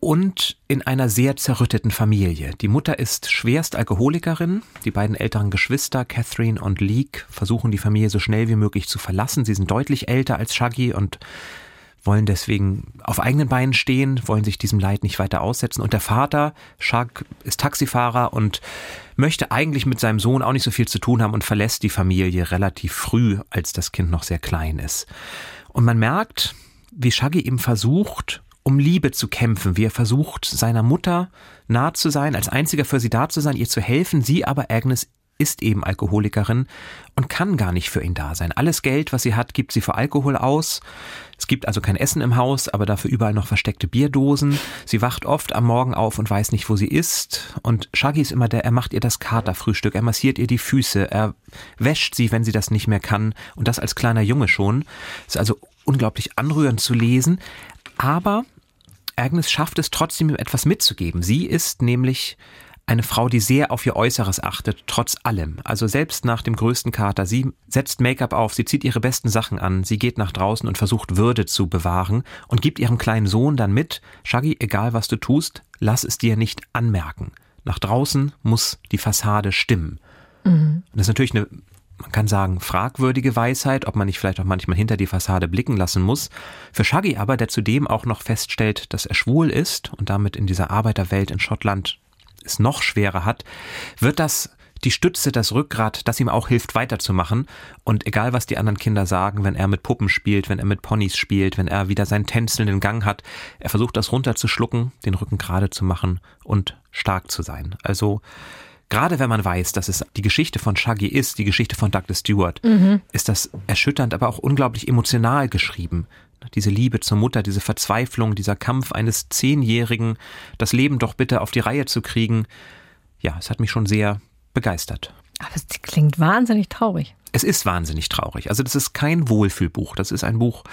Speaker 3: und in einer sehr zerrütteten Familie. Die Mutter ist schwerst Alkoholikerin. Die beiden älteren Geschwister, Catherine und Leek, versuchen die Familie so schnell wie möglich zu verlassen. Sie sind deutlich älter als Shaggy und wollen deswegen auf eigenen Beinen stehen, wollen sich diesem Leid nicht weiter aussetzen. Und der Vater, Shag, ist Taxifahrer und möchte eigentlich mit seinem Sohn auch nicht so viel zu tun haben und verlässt die Familie relativ früh, als das Kind noch sehr klein ist. Und man merkt, wie Shaggy eben versucht, um Liebe zu kämpfen, wie er versucht, seiner Mutter nah zu sein, als einziger für sie da zu sein, ihr zu helfen. Sie aber, Agnes, ist eben Alkoholikerin und kann gar nicht für ihn da sein. Alles Geld, was sie hat, gibt sie für Alkohol aus. Es gibt also kein Essen im Haus, aber dafür überall noch versteckte Bierdosen. Sie wacht oft am Morgen auf und weiß nicht, wo sie ist. Und Shaggy ist immer der, er macht ihr das Katerfrühstück, er massiert ihr die Füße, er wäscht sie, wenn sie das nicht mehr kann. Und das als kleiner Junge schon. Ist also unglaublich anrührend zu lesen. Aber Agnes schafft es trotzdem, ihm etwas mitzugeben. Sie ist nämlich eine Frau, die sehr auf ihr Äußeres achtet, trotz allem. Also selbst nach dem größten Kater. Sie setzt Make-up auf, sie zieht ihre besten Sachen an, sie geht nach draußen und versucht Würde zu bewahren und gibt ihrem kleinen Sohn dann mit, Shaggy, egal was du tust, lass es dir nicht anmerken. Nach draußen muss die Fassade stimmen. Mhm. Das ist natürlich eine man kann sagen, fragwürdige Weisheit, ob man nicht vielleicht auch manchmal hinter die Fassade blicken lassen muss. Für Shaggy aber, der zudem auch noch feststellt, dass er schwul ist und damit in dieser Arbeiterwelt in Schottland es noch schwerer hat, wird das die Stütze, das Rückgrat, das ihm auch hilft, weiterzumachen. Und egal, was die anderen Kinder sagen, wenn er mit Puppen spielt, wenn er mit Ponys spielt, wenn er wieder seinen tänzelnden Gang hat, er versucht das runterzuschlucken, den Rücken gerade zu machen und stark zu sein. Also, gerade wenn man weiß, dass es die Geschichte von Shaggy ist, die Geschichte von Douglas Stewart, mhm. ist das erschütternd, aber auch unglaublich emotional geschrieben. Diese Liebe zur Mutter, diese Verzweiflung, dieser Kampf eines Zehnjährigen, das Leben doch bitte auf die Reihe zu kriegen. Ja, es hat mich schon sehr begeistert.
Speaker 2: Aber es klingt wahnsinnig traurig.
Speaker 3: Es ist wahnsinnig traurig. Also das ist kein Wohlfühlbuch. Das ist ein Buch,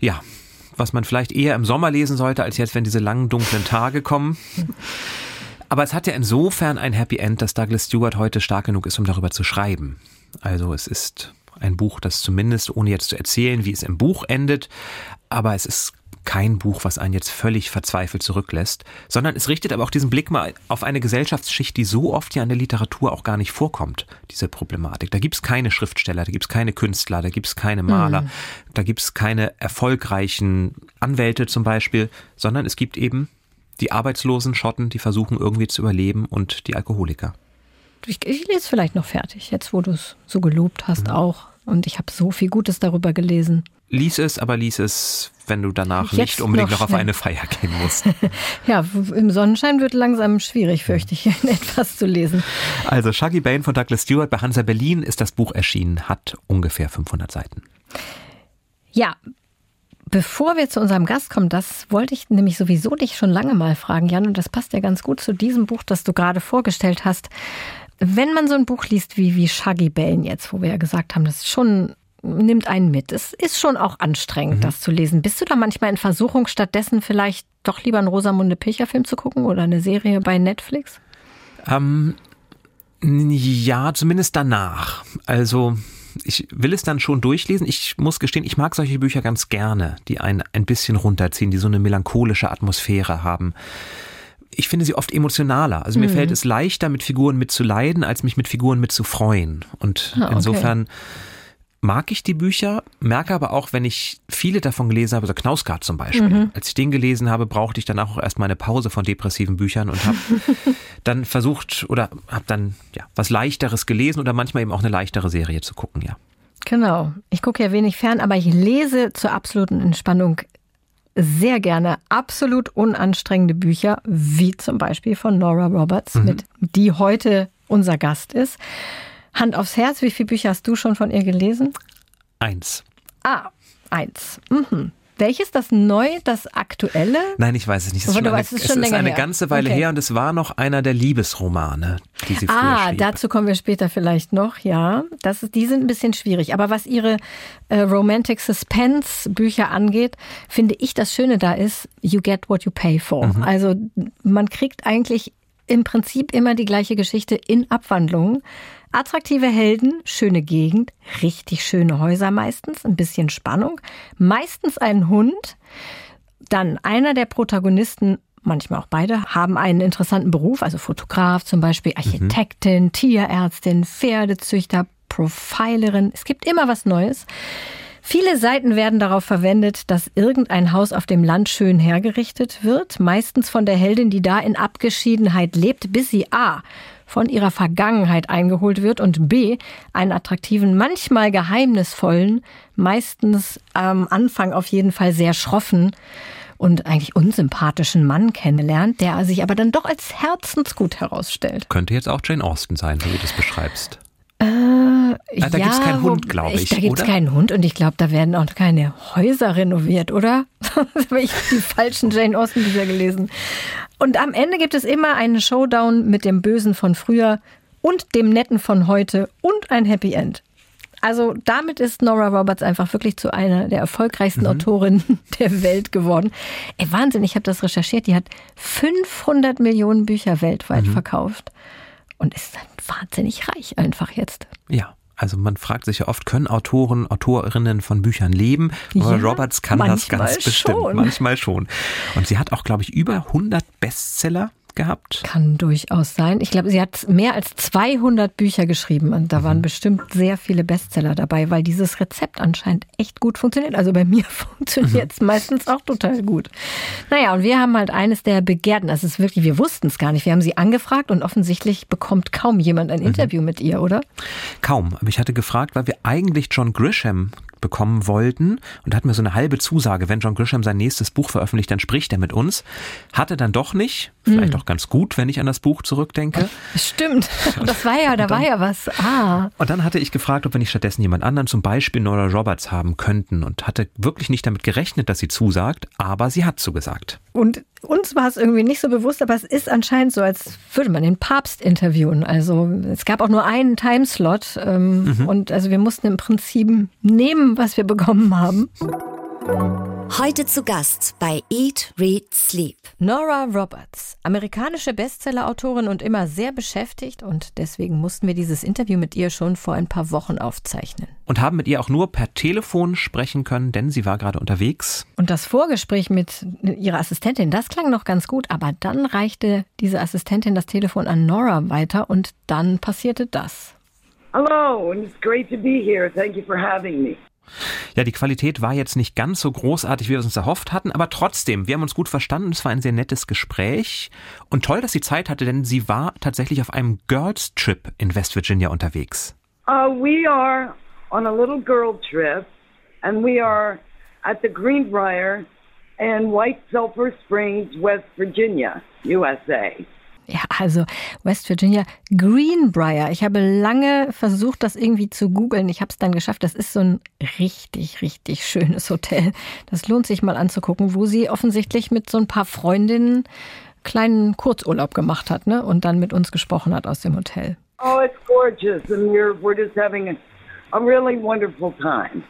Speaker 3: ja, was man vielleicht eher im Sommer lesen sollte, als jetzt, wenn diese langen, dunklen Tage kommen. Aber es hat ja insofern ein Happy End, dass Douglas Stewart heute stark genug ist, um darüber zu schreiben. Also es ist ein Buch, das zumindest, ohne jetzt zu erzählen, wie es im Buch endet, aber es ist kein Buch, was einen jetzt völlig verzweifelt zurücklässt, sondern es richtet aber auch diesen Blick mal auf eine Gesellschaftsschicht, die so oft ja in der Literatur auch gar nicht vorkommt, diese Problematik. Da gibt es keine Schriftsteller, da gibt es keine Künstler, da gibt es keine Maler, mhm. da gibt es keine erfolgreichen Anwälte zum Beispiel, sondern es gibt eben die arbeitslosen Schotten, die versuchen irgendwie zu überleben und die Alkoholiker.
Speaker 2: Ich, ich lese vielleicht noch fertig, jetzt wo du es so gelobt hast mhm. auch. Und ich habe so viel Gutes darüber gelesen.
Speaker 3: Lies es, aber lies es, wenn du danach Jetzt nicht unbedingt noch, noch auf eine Feier gehen musst.
Speaker 2: ja, im Sonnenschein wird langsam schwierig, fürchte ich, etwas zu lesen.
Speaker 3: Also Shaggy Bane von Douglas Stewart bei Hansa Berlin ist das Buch erschienen, hat ungefähr 500 Seiten.
Speaker 2: Ja, Bevor wir zu unserem Gast kommen, das wollte ich nämlich sowieso dich schon lange mal fragen, Jan, und das passt ja ganz gut zu diesem Buch, das du gerade vorgestellt hast. Wenn man so ein Buch liest wie, wie Shaggy Bane jetzt, wo wir ja gesagt haben, das ist schon nimmt einen mit. Es ist schon auch anstrengend, mhm. das zu lesen. Bist du da manchmal in Versuchung, stattdessen vielleicht doch lieber einen Rosamunde Pilcher-Film zu gucken oder eine Serie bei Netflix?
Speaker 3: Ähm, ja, zumindest danach. Also ich will es dann schon durchlesen. Ich muss gestehen, ich mag solche Bücher ganz gerne, die einen ein bisschen runterziehen, die so eine melancholische Atmosphäre haben. Ich finde sie oft emotionaler. Also mir mhm. fällt es leichter, mit Figuren mitzuleiden, als mich mit Figuren mitzufreuen. Und ah, okay. insofern mag ich die Bücher, merke aber auch, wenn ich viele davon gelesen habe, so Knausgard zum Beispiel. Mhm. Als ich den gelesen habe, brauchte ich danach auch erstmal eine Pause von depressiven Büchern und habe dann versucht oder habe dann ja was leichteres gelesen oder manchmal eben auch eine leichtere Serie zu gucken, ja.
Speaker 2: Genau. Ich gucke ja wenig fern, aber ich lese zur absoluten Entspannung sehr gerne absolut unanstrengende Bücher, wie zum Beispiel von Nora Roberts, mhm. mit die heute unser Gast ist. Hand aufs Herz, wie viele Bücher hast du schon von ihr gelesen?
Speaker 3: Eins.
Speaker 2: Ah, eins. Mhm. Welches das neu, das aktuelle?
Speaker 3: Nein, ich weiß es nicht. Es ist, schon, eine, weißt, es ist, es ist eine ganze Weile okay. her und es war noch einer der Liebesromane, die sie früher Ah, schrieb.
Speaker 2: dazu kommen wir später vielleicht noch, ja. Das ist, die sind ein bisschen schwierig. Aber was ihre äh, Romantic Suspense Bücher angeht, finde ich das Schöne da ist, you get what you pay for. Mhm. Also man kriegt eigentlich im Prinzip immer die gleiche Geschichte in Abwandlungen. Attraktive Helden, schöne Gegend, richtig schöne Häuser meistens, ein bisschen Spannung, meistens ein Hund. Dann einer der Protagonisten, manchmal auch beide, haben einen interessanten Beruf, also Fotograf zum Beispiel, Architektin, mhm. Tierärztin, Pferdezüchter, Profilerin. Es gibt immer was Neues. Viele Seiten werden darauf verwendet, dass irgendein Haus auf dem Land schön hergerichtet wird, meistens von der Heldin, die da in Abgeschiedenheit lebt, bis sie A von ihrer Vergangenheit eingeholt wird und b. einen attraktiven, manchmal geheimnisvollen, meistens am Anfang auf jeden Fall sehr schroffen und eigentlich unsympathischen Mann kennenlernt, der sich aber dann doch als herzensgut herausstellt.
Speaker 3: Könnte jetzt auch Jane Austen sein, wie du das beschreibst.
Speaker 2: Äh, ah,
Speaker 3: da ja, gibt es keinen Hund, glaube ich.
Speaker 2: Da gibt es keinen Hund und ich glaube, da werden auch keine Häuser renoviert, oder? das habe ich die falschen Jane Austen Bücher gelesen. Und am Ende gibt es immer einen Showdown mit dem Bösen von früher und dem Netten von heute und ein Happy End. Also damit ist Nora Roberts einfach wirklich zu einer der erfolgreichsten mhm. Autorinnen der Welt geworden. Ey, Wahnsinn, ich habe das recherchiert. Die hat 500 Millionen Bücher weltweit mhm. verkauft und ist wahnsinnig reich einfach jetzt.
Speaker 3: Ja. Also man fragt sich ja oft, können Autoren, Autorinnen von Büchern leben? Ja, Roberts kann das ganz bestimmt. Schon. Manchmal schon. Und sie hat auch, glaube ich, über 100 Bestseller gehabt?
Speaker 2: Kann durchaus sein. Ich glaube, sie hat mehr als 200 Bücher geschrieben und da waren bestimmt sehr viele Bestseller dabei, weil dieses Rezept anscheinend echt gut funktioniert. Also bei mir funktioniert es meistens auch total gut. Naja, und wir haben halt eines der Begehrten. Das ist wirklich, wir wussten es gar nicht. Wir haben sie angefragt und offensichtlich bekommt kaum jemand ein Interview mit ihr, oder?
Speaker 3: Kaum. Aber ich hatte gefragt, weil wir eigentlich John Grisham bekommen wollten und hatten mir so eine halbe Zusage, wenn John Grisham sein nächstes Buch veröffentlicht, dann spricht er mit uns. Hatte dann doch nicht. Vielleicht auch ganz gut, wenn ich an das Buch zurückdenke.
Speaker 2: Stimmt. Das war ja, da war ja was. Ah.
Speaker 3: Und dann hatte ich gefragt, ob wir nicht stattdessen jemand anderen, zum Beispiel Nora Roberts, haben könnten und hatte wirklich nicht damit gerechnet, dass sie zusagt, aber sie hat zugesagt.
Speaker 2: Und uns war es irgendwie nicht so bewusst, aber es ist anscheinend so, als würde man den Papst interviewen. Also es gab auch nur einen Timeslot ähm, und also wir mussten im Prinzip nehmen, was wir bekommen haben.
Speaker 1: Heute zu Gast bei Eat, Read, Sleep.
Speaker 2: Nora Roberts, amerikanische Bestsellerautorin und immer sehr beschäftigt und deswegen mussten wir dieses Interview mit ihr schon vor ein paar Wochen aufzeichnen.
Speaker 3: Und haben mit ihr auch nur per Telefon sprechen können, denn sie war gerade unterwegs.
Speaker 2: Und das Vorgespräch mit ihrer Assistentin, das klang noch ganz gut, aber dann reichte diese Assistentin das Telefon an Nora weiter und dann passierte das.
Speaker 5: Hello, and it's great to be here. Thank you for having me.
Speaker 3: Ja, die Qualität war jetzt nicht ganz so großartig, wie wir es uns erhofft hatten, aber trotzdem, wir haben uns gut verstanden. Es war ein sehr nettes Gespräch und toll, dass sie Zeit hatte, denn sie war tatsächlich auf einem Girls Trip in West Virginia unterwegs.
Speaker 5: Uh, we are on a little girl trip, and we are at the Greenbrier in White Sulphur Springs, West Virginia, USA.
Speaker 2: Ja, also West Virginia, Greenbrier. Ich habe lange versucht, das irgendwie zu googeln. Ich habe es dann geschafft. Das ist so ein richtig, richtig schönes Hotel. Das lohnt sich mal anzugucken, wo sie offensichtlich mit so ein paar Freundinnen kleinen Kurzurlaub gemacht hat, ne? Und dann mit uns gesprochen hat aus dem Hotel.
Speaker 5: Oh, it's gorgeous, and we're we're just having a, a really wonderful time.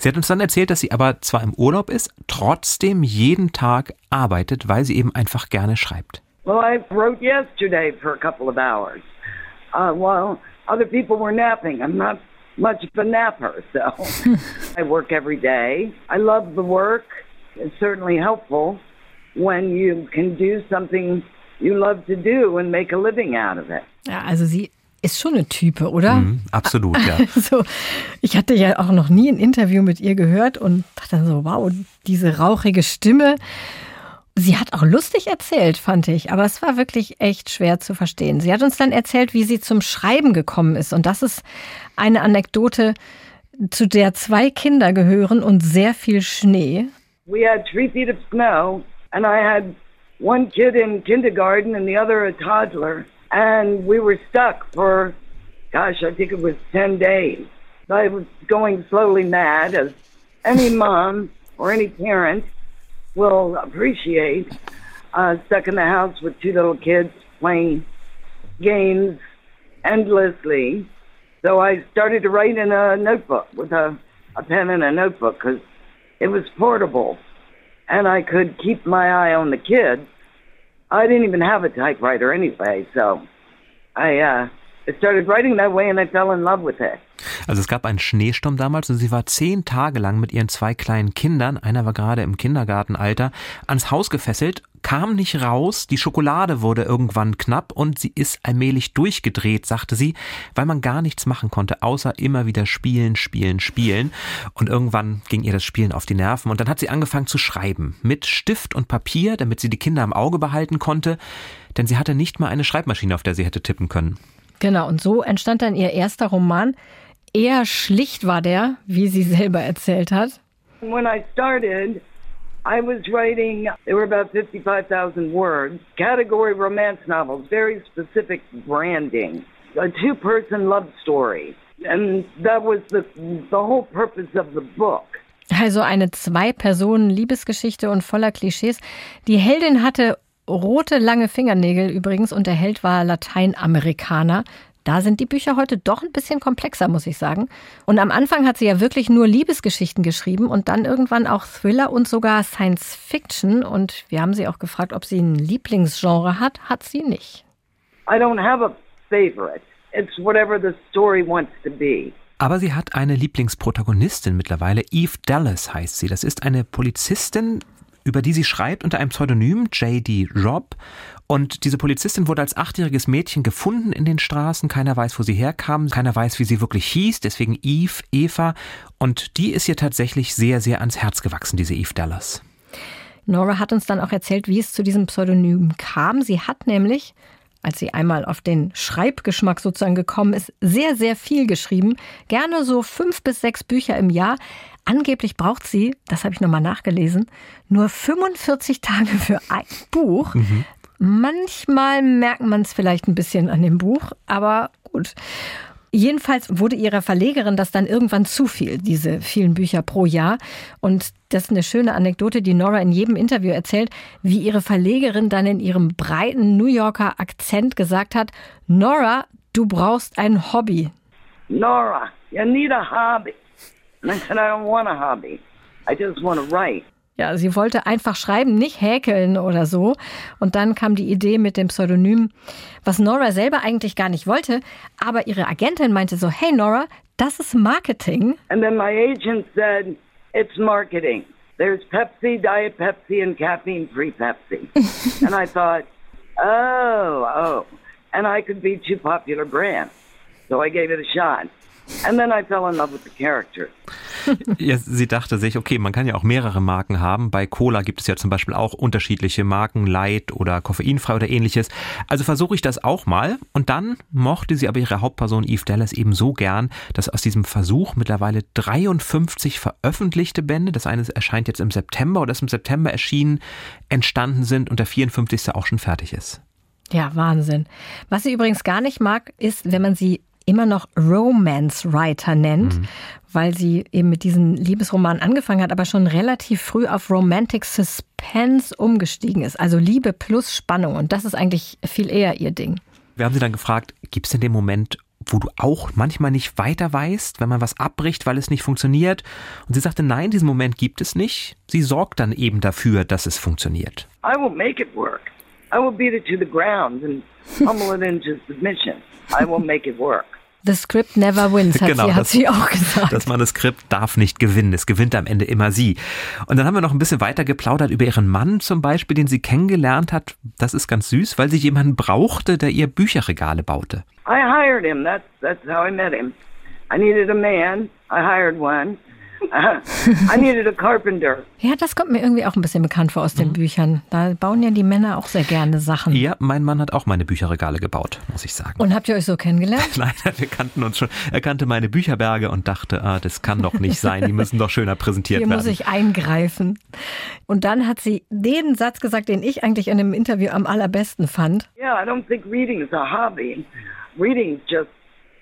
Speaker 3: Sie hat uns dann erzählt, dass sie aber zwar im Urlaub ist, trotzdem jeden Tag arbeitet, weil sie eben einfach gerne schreibt.
Speaker 5: Well, I wrote yesterday for a couple of hours uh, while other people were napping. I'm not much of a napper, so I work every day. I love the work. It's certainly helpful when you can do something you love to do and make a living out of it.
Speaker 2: Ja, also sie ist schon eine Type, oder?
Speaker 3: Mhm, absolut, ja.
Speaker 2: Also, ich hatte ja auch noch nie ein Interview mit ihr gehört und dachte dann so, wow, diese rauchige Stimme. Sie hat auch lustig erzählt, fand ich, aber es war wirklich echt schwer zu verstehen. Sie hat uns dann erzählt, wie sie zum Schreiben gekommen ist. Und das ist eine Anekdote, zu der zwei Kinder gehören und sehr viel Schnee.
Speaker 5: We had three feet of snow, and I had one kid in kindergarten and the other a toddler, and we were stuck for, gosh, I think it was 10 days. I was going slowly mad, as any mom or any parent will appreciate, uh, stuck in the house with two little kids playing games endlessly. So I started to write in a notebook with a, a pen and a notebook because it was portable and I could keep my eye on the kids. I didn't even have a typewriter anyway, so I uh,
Speaker 3: Also es gab einen Schneesturm damals und sie war zehn Tage lang mit ihren zwei kleinen Kindern, einer war gerade im Kindergartenalter, ans Haus gefesselt, kam nicht raus, die Schokolade wurde irgendwann knapp und sie ist allmählich durchgedreht, sagte sie, weil man gar nichts machen konnte, außer immer wieder spielen, spielen, spielen. Und irgendwann ging ihr das Spielen auf die Nerven und dann hat sie angefangen zu schreiben, mit Stift und Papier, damit sie die Kinder im Auge behalten konnte, denn sie hatte nicht mal eine Schreibmaschine, auf der sie hätte tippen können.
Speaker 2: Genau, und so entstand dann ihr erster Roman. Eher schlicht war der, wie sie selber erzählt hat.
Speaker 5: When I started, I was writing, they were about 55,000 words, category romance novels, very specific branding, a two person love story. And that was the, the whole purpose of the book.
Speaker 2: Also eine Zwei-Personen-Liebesgeschichte und voller Klischees. Die Heldin hatte rote, lange Fingernägel übrigens und der Held war Lateinamerikaner. Da sind die Bücher heute doch ein bisschen komplexer, muss ich sagen. Und am Anfang hat sie ja wirklich nur Liebesgeschichten geschrieben und dann irgendwann auch Thriller und sogar Science Fiction. Und wir haben sie auch gefragt, ob sie ein Lieblingsgenre hat. Hat sie nicht.
Speaker 5: I don't have a favorite. It's whatever the story wants to be.
Speaker 3: Aber sie hat eine Lieblingsprotagonistin mittlerweile. Eve Dallas heißt sie. Das ist eine Polizistin, über die sie schreibt unter einem Pseudonym J.D. Robb. Und diese Polizistin wurde als achtjähriges Mädchen gefunden in den Straßen. Keiner weiß, wo sie herkam. Keiner weiß, wie sie wirklich hieß. Deswegen Eve, Eva. Und die ist ihr tatsächlich sehr, sehr ans Herz gewachsen, diese Eve Dallas.
Speaker 2: Nora hat uns dann auch erzählt, wie es zu diesem Pseudonym kam. Sie hat nämlich, als sie einmal auf den Schreibgeschmack sozusagen gekommen ist, sehr, sehr viel geschrieben. Gerne so fünf bis sechs Bücher im Jahr. Angeblich braucht sie, das habe ich nochmal nachgelesen, nur 45 Tage für ein Buch. Mhm. Manchmal merkt man es vielleicht ein bisschen an dem Buch, aber gut. Jedenfalls wurde ihrer Verlegerin das dann irgendwann zu viel, diese vielen Bücher pro Jahr. Und das ist eine schöne Anekdote, die Nora in jedem Interview erzählt, wie ihre Verlegerin dann in ihrem breiten New Yorker Akzent gesagt hat, Nora, du brauchst ein Hobby.
Speaker 5: Nora, you need a hobby. And I said, I don't want a hobby. I just want to write.
Speaker 2: Ja, sie wollte einfach schreiben, nicht häkeln oder so. Und dann kam die Idee mit dem Pseudonym, was Nora selber eigentlich gar nicht wollte. Aber ihre Agentin meinte so, hey Nora, das ist Marketing.
Speaker 5: And then my agent said, it's marketing. There's Pepsi, Diet Pepsi, and caffeine-free Pepsi. and I thought, oh, oh. And I could be two popular brands. So I gave it a shot. And then I fell in love with the characters.
Speaker 3: ja, sie dachte sich, okay, man kann ja auch mehrere Marken haben. Bei Cola gibt es ja zum Beispiel auch unterschiedliche Marken, Light oder koffeinfrei oder ähnliches. Also versuche ich das auch mal. Und dann mochte sie aber ihre Hauptperson Eve Dallas eben so gern, dass aus diesem Versuch mittlerweile 53 veröffentlichte Bände, das eine erscheint jetzt im September oder ist im September erschienen, entstanden sind und der 54. auch schon fertig ist.
Speaker 2: Ja, Wahnsinn. Was sie übrigens gar nicht mag, ist, wenn man sie immer noch Romance Writer nennt, mhm. weil sie eben mit diesen Liebesromanen angefangen hat, aber schon relativ früh auf Romantic Suspense umgestiegen ist. Also Liebe plus Spannung. Und das ist eigentlich viel eher ihr Ding.
Speaker 3: Wir haben sie dann gefragt, gibt es denn den Moment, wo du auch manchmal nicht weiter weißt, wenn man was abbricht, weil es nicht funktioniert? Und sie sagte, nein, diesen Moment gibt es nicht. Sie sorgt dann eben dafür, dass es funktioniert.
Speaker 5: I will make it work. I will beat it to the ground and humble it into submission. I will make it work.
Speaker 2: The script never wins, hat, genau, sie, hat das, sie auch gesagt.
Speaker 3: Das Manuskript darf nicht gewinnen. Es gewinnt am Ende immer sie. Und dann haben wir noch ein bisschen weiter geplaudert über ihren Mann zum Beispiel, den sie kennengelernt hat. Das ist ganz süß, weil sie jemanden brauchte, der ihr Bücherregale baute.
Speaker 5: I hired him. That's, that's how I met him. I needed a man. I hired one. I needed a carpenter.
Speaker 2: Ja, das kommt mir irgendwie auch ein bisschen bekannt vor aus den mhm. Büchern. Da bauen ja die Männer auch sehr gerne Sachen.
Speaker 3: Ja, mein Mann hat auch meine Bücherregale gebaut, muss ich sagen.
Speaker 2: Und habt ihr euch so kennengelernt?
Speaker 3: Nein, wir kannten uns schon. Er kannte meine Bücherberge und dachte, ah, das kann doch nicht sein. Die müssen doch schöner präsentiert
Speaker 2: Hier
Speaker 3: werden.
Speaker 2: Hier muss ich eingreifen. Und dann hat sie den Satz gesagt, den ich eigentlich in dem Interview am allerbesten fand.
Speaker 5: Yeah, I don't think reading is a hobby. Reading is just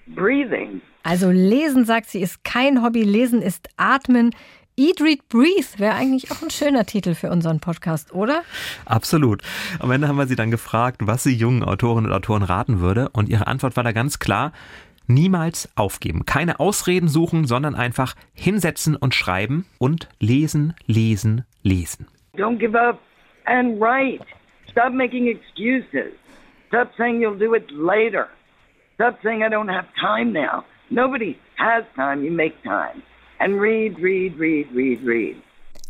Speaker 5: breathing.
Speaker 2: Also lesen, sagt sie, ist kein Hobby. Lesen ist Atmen. Eat, Read, Breathe wäre eigentlich auch ein schöner Titel für unseren Podcast, oder?
Speaker 3: Absolut. Am Ende haben wir sie dann gefragt, was sie jungen Autorinnen und Autoren raten würde. Und ihre Antwort war da ganz klar, niemals aufgeben. Keine Ausreden suchen, sondern einfach hinsetzen und schreiben und lesen, lesen, lesen.
Speaker 5: Don't give up and write. Stop making excuses. Stop saying you'll do it later. Stop saying I don't have time now. Nobody has time. You make time. And read, read, read, read, read.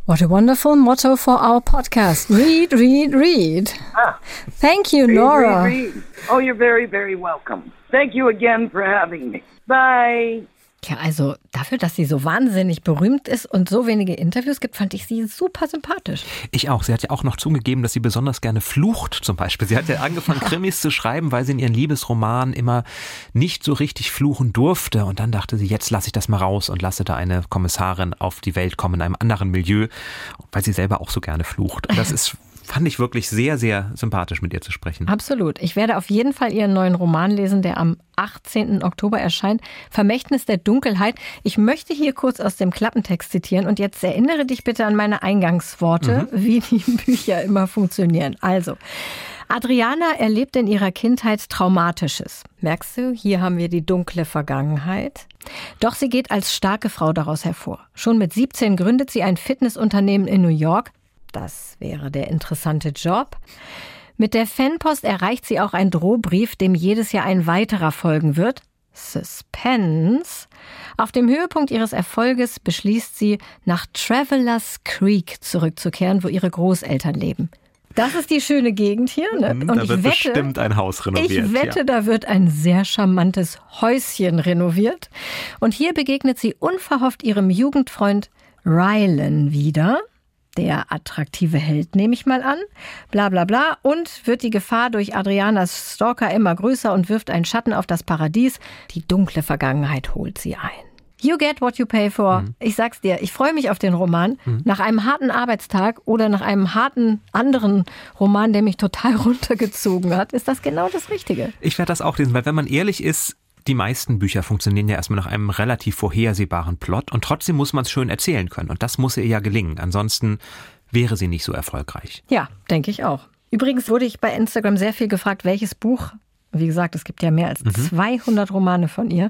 Speaker 2: What a wonderful motto for our podcast. Read, read, read. Ah, Thank you,
Speaker 5: read,
Speaker 2: Nora.
Speaker 5: Read, read. Oh, you're very, very welcome. Thank you again for having me. Bye.
Speaker 2: Ja, also dafür, dass sie so wahnsinnig berühmt ist und so wenige Interviews gibt, fand ich sie super sympathisch.
Speaker 3: Ich auch. Sie hat ja auch noch zugegeben, dass sie besonders gerne flucht zum Beispiel. Sie hat ja angefangen, Krimis zu schreiben, weil sie in ihren Liebesromanen immer nicht so richtig fluchen durfte. Und dann dachte sie, jetzt lasse ich das mal raus und lasse da eine Kommissarin auf die Welt kommen in einem anderen Milieu, weil sie selber auch so gerne flucht. Und das ist fand ich wirklich sehr, sehr sympathisch, mit ihr zu sprechen.
Speaker 2: Absolut. Ich werde auf jeden Fall ihren neuen Roman lesen, der am 18. Oktober erscheint. Vermächtnis der Dunkelheit. Ich möchte hier kurz aus dem Klappentext zitieren und jetzt erinnere dich bitte an meine Eingangsworte, mhm. wie die Bücher immer funktionieren. Also, Adriana erlebt in ihrer Kindheit Traumatisches. Merkst du, hier haben wir die dunkle Vergangenheit. Doch sie geht als starke Frau daraus hervor. Schon mit 17 gründet sie ein Fitnessunternehmen in New York, das wäre der interessante Job. Mit der Fanpost erreicht sie auch ein Drohbrief, dem jedes Jahr ein weiterer folgen wird. Suspense. Auf dem Höhepunkt ihres Erfolges beschließt sie, nach Travelers Creek zurückzukehren, wo ihre Großeltern leben. Das ist die schöne Gegend hier. Ne?
Speaker 3: Mhm, da wird bestimmt ein Haus renoviert.
Speaker 2: Ich wette,
Speaker 3: ja.
Speaker 2: da wird ein sehr charmantes Häuschen renoviert. Und hier begegnet sie unverhofft ihrem Jugendfreund Rylan wieder. Der attraktive Held, nehme ich mal an. Bla bla bla. Und wird die Gefahr durch Adrianas Stalker immer größer und wirft einen Schatten auf das Paradies. Die dunkle Vergangenheit holt sie ein. You get what you pay for. Mhm. Ich sag's dir, ich freue mich auf den Roman. Mhm. Nach einem harten Arbeitstag oder nach einem harten anderen Roman, der mich total runtergezogen hat, ist das genau das Richtige.
Speaker 3: Ich werde das auch lesen, weil wenn man ehrlich ist, die meisten Bücher funktionieren ja erstmal nach einem relativ vorhersehbaren Plot und trotzdem muss man es schön erzählen können. Und das muss ihr ja gelingen. Ansonsten wäre sie nicht so erfolgreich.
Speaker 2: Ja, denke ich auch. Übrigens wurde ich bei Instagram sehr viel gefragt, welches Buch, wie gesagt, es gibt ja mehr als mhm. 200 Romane von ihr,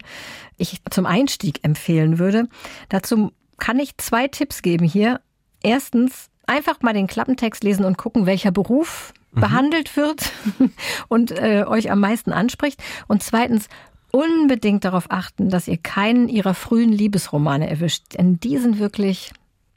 Speaker 2: ich zum Einstieg empfehlen würde. Dazu kann ich zwei Tipps geben hier. Erstens, einfach mal den Klappentext lesen und gucken, welcher Beruf mhm. behandelt wird und äh, euch am meisten anspricht. Und zweitens, unbedingt darauf achten, dass ihr keinen ihrer frühen Liebesromane erwischt, denn die sind wirklich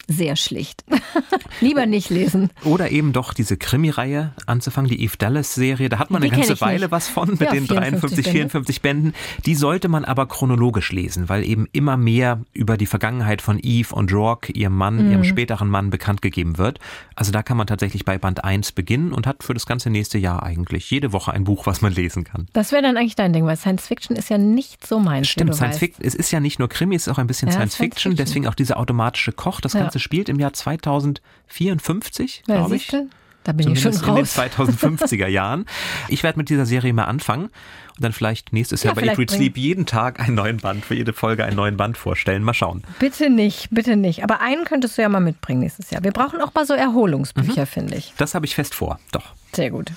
Speaker 2: sehr schlicht. Lieber nicht lesen.
Speaker 3: Oder eben doch diese Krimireihe anzufangen, die Eve Dallas-Serie. Da hat man die eine ganze Weile nicht. was von mit ja, den 53, Bände. 54 Bänden. Die sollte man aber chronologisch lesen, weil eben immer mehr über die Vergangenheit von Eve und Rourke, ihrem Mann, mhm. ihrem späteren Mann, bekannt gegeben wird. Also da kann man tatsächlich bei Band 1 beginnen und hat für das ganze nächste Jahr eigentlich jede Woche ein Buch, was man lesen kann.
Speaker 2: Das wäre dann eigentlich dein Ding, weil Science Fiction ist ja nicht so mein
Speaker 3: Stimmt, Science Fiction, es ist ja nicht nur Krimi, es ist auch ein bisschen ja, Science, Science Fiction, Fiction, deswegen auch dieser automatische Koch. Das Ganze Ganze spielt im Jahr 2054, ja, glaube ich.
Speaker 2: Da bin ich schon raus.
Speaker 3: In den 2050er Jahren. Ich werde mit dieser Serie mal anfangen und dann vielleicht nächstes Jahr ja, bei Eat Read Sleep jeden Tag einen neuen Band, für jede Folge einen neuen Band vorstellen. Mal schauen.
Speaker 2: Bitte nicht, bitte nicht. Aber einen könntest du ja mal mitbringen nächstes Jahr. Wir brauchen auch mal so Erholungsbücher, mhm. finde ich.
Speaker 3: Das habe ich fest vor, doch.
Speaker 2: Sehr gut.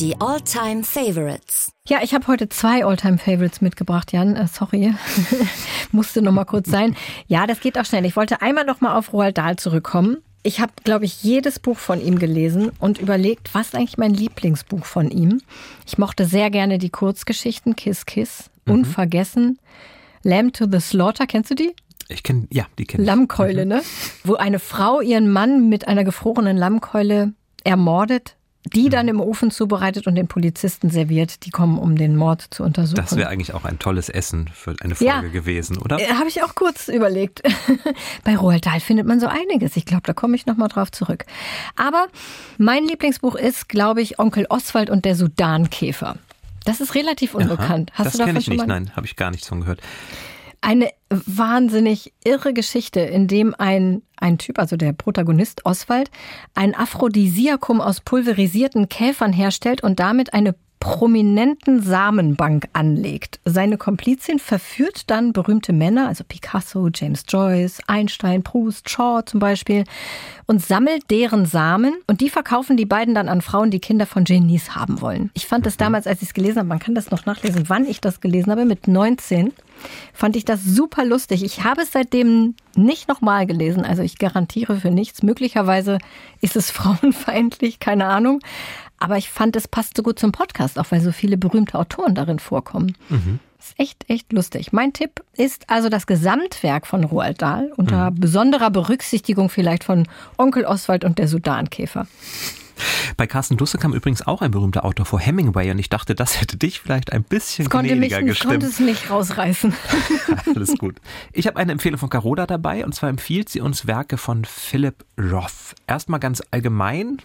Speaker 1: Die All-Time Favorites.
Speaker 2: Ja, ich habe heute zwei All-Time Favorites mitgebracht, Jan. Äh, sorry, musste noch mal kurz sein. Ja, das geht auch schnell. Ich wollte einmal noch mal auf Roald Dahl zurückkommen. Ich habe, glaube ich, jedes Buch von ihm gelesen und überlegt, was ist eigentlich mein Lieblingsbuch von ihm. Ich mochte sehr gerne die Kurzgeschichten Kiss Kiss, mhm. Unvergessen, Lamb to the Slaughter. Kennst du die?
Speaker 3: Ich kenne, ja, die kenne
Speaker 2: ich. Lammkeule, mhm. ne? Wo eine Frau ihren Mann mit einer gefrorenen Lammkeule ermordet die dann im Ofen zubereitet und den Polizisten serviert. Die kommen, um den Mord zu untersuchen.
Speaker 3: Das wäre eigentlich auch ein tolles Essen für eine Folge ja, gewesen, oder?
Speaker 2: Äh, Habe ich auch kurz überlegt. Bei Roald Dahl findet man so einiges. Ich glaube, da komme ich nochmal drauf zurück. Aber mein Lieblingsbuch ist, glaube ich, Onkel Oswald und der Sudankäfer. Das ist relativ unbekannt.
Speaker 3: Aha, Hast das du davon kenne ich nicht, nein, habe ich gar nichts von gehört
Speaker 2: eine wahnsinnig irre Geschichte, in dem ein, ein Typ, also der Protagonist Oswald, ein Aphrodisiakum aus pulverisierten Käfern herstellt und damit eine prominenten Samenbank anlegt. Seine Komplizin verführt dann berühmte Männer, also Picasso, James Joyce, Einstein, Proust, Shaw zum Beispiel, und sammelt deren Samen und die verkaufen die beiden dann an Frauen, die Kinder von Genies haben wollen. Ich fand das mhm. damals, als ich es gelesen habe, man kann das noch nachlesen, wann ich das gelesen habe, mit 19 fand ich das super lustig. Ich habe es seitdem nicht nochmal gelesen, also ich garantiere für nichts. Möglicherweise ist es frauenfeindlich, keine Ahnung. Aber ich fand, es passt so gut zum Podcast, auch weil so viele berühmte Autoren darin vorkommen. Mhm. Ist echt, echt lustig. Mein Tipp ist also das Gesamtwerk von Roald Dahl unter mhm. besonderer Berücksichtigung vielleicht von Onkel Oswald und der Sudankäfer.
Speaker 3: Bei Carsten Dusse kam übrigens auch ein berühmter Autor vor Hemingway und ich dachte, das hätte dich vielleicht ein bisschen das konnte mich, gestimmt.
Speaker 2: konnte es nicht rausreißen.
Speaker 3: Alles gut. Ich habe eine Empfehlung von Carola dabei und zwar empfiehlt sie uns Werke von Philip Roth. Erstmal ganz allgemein,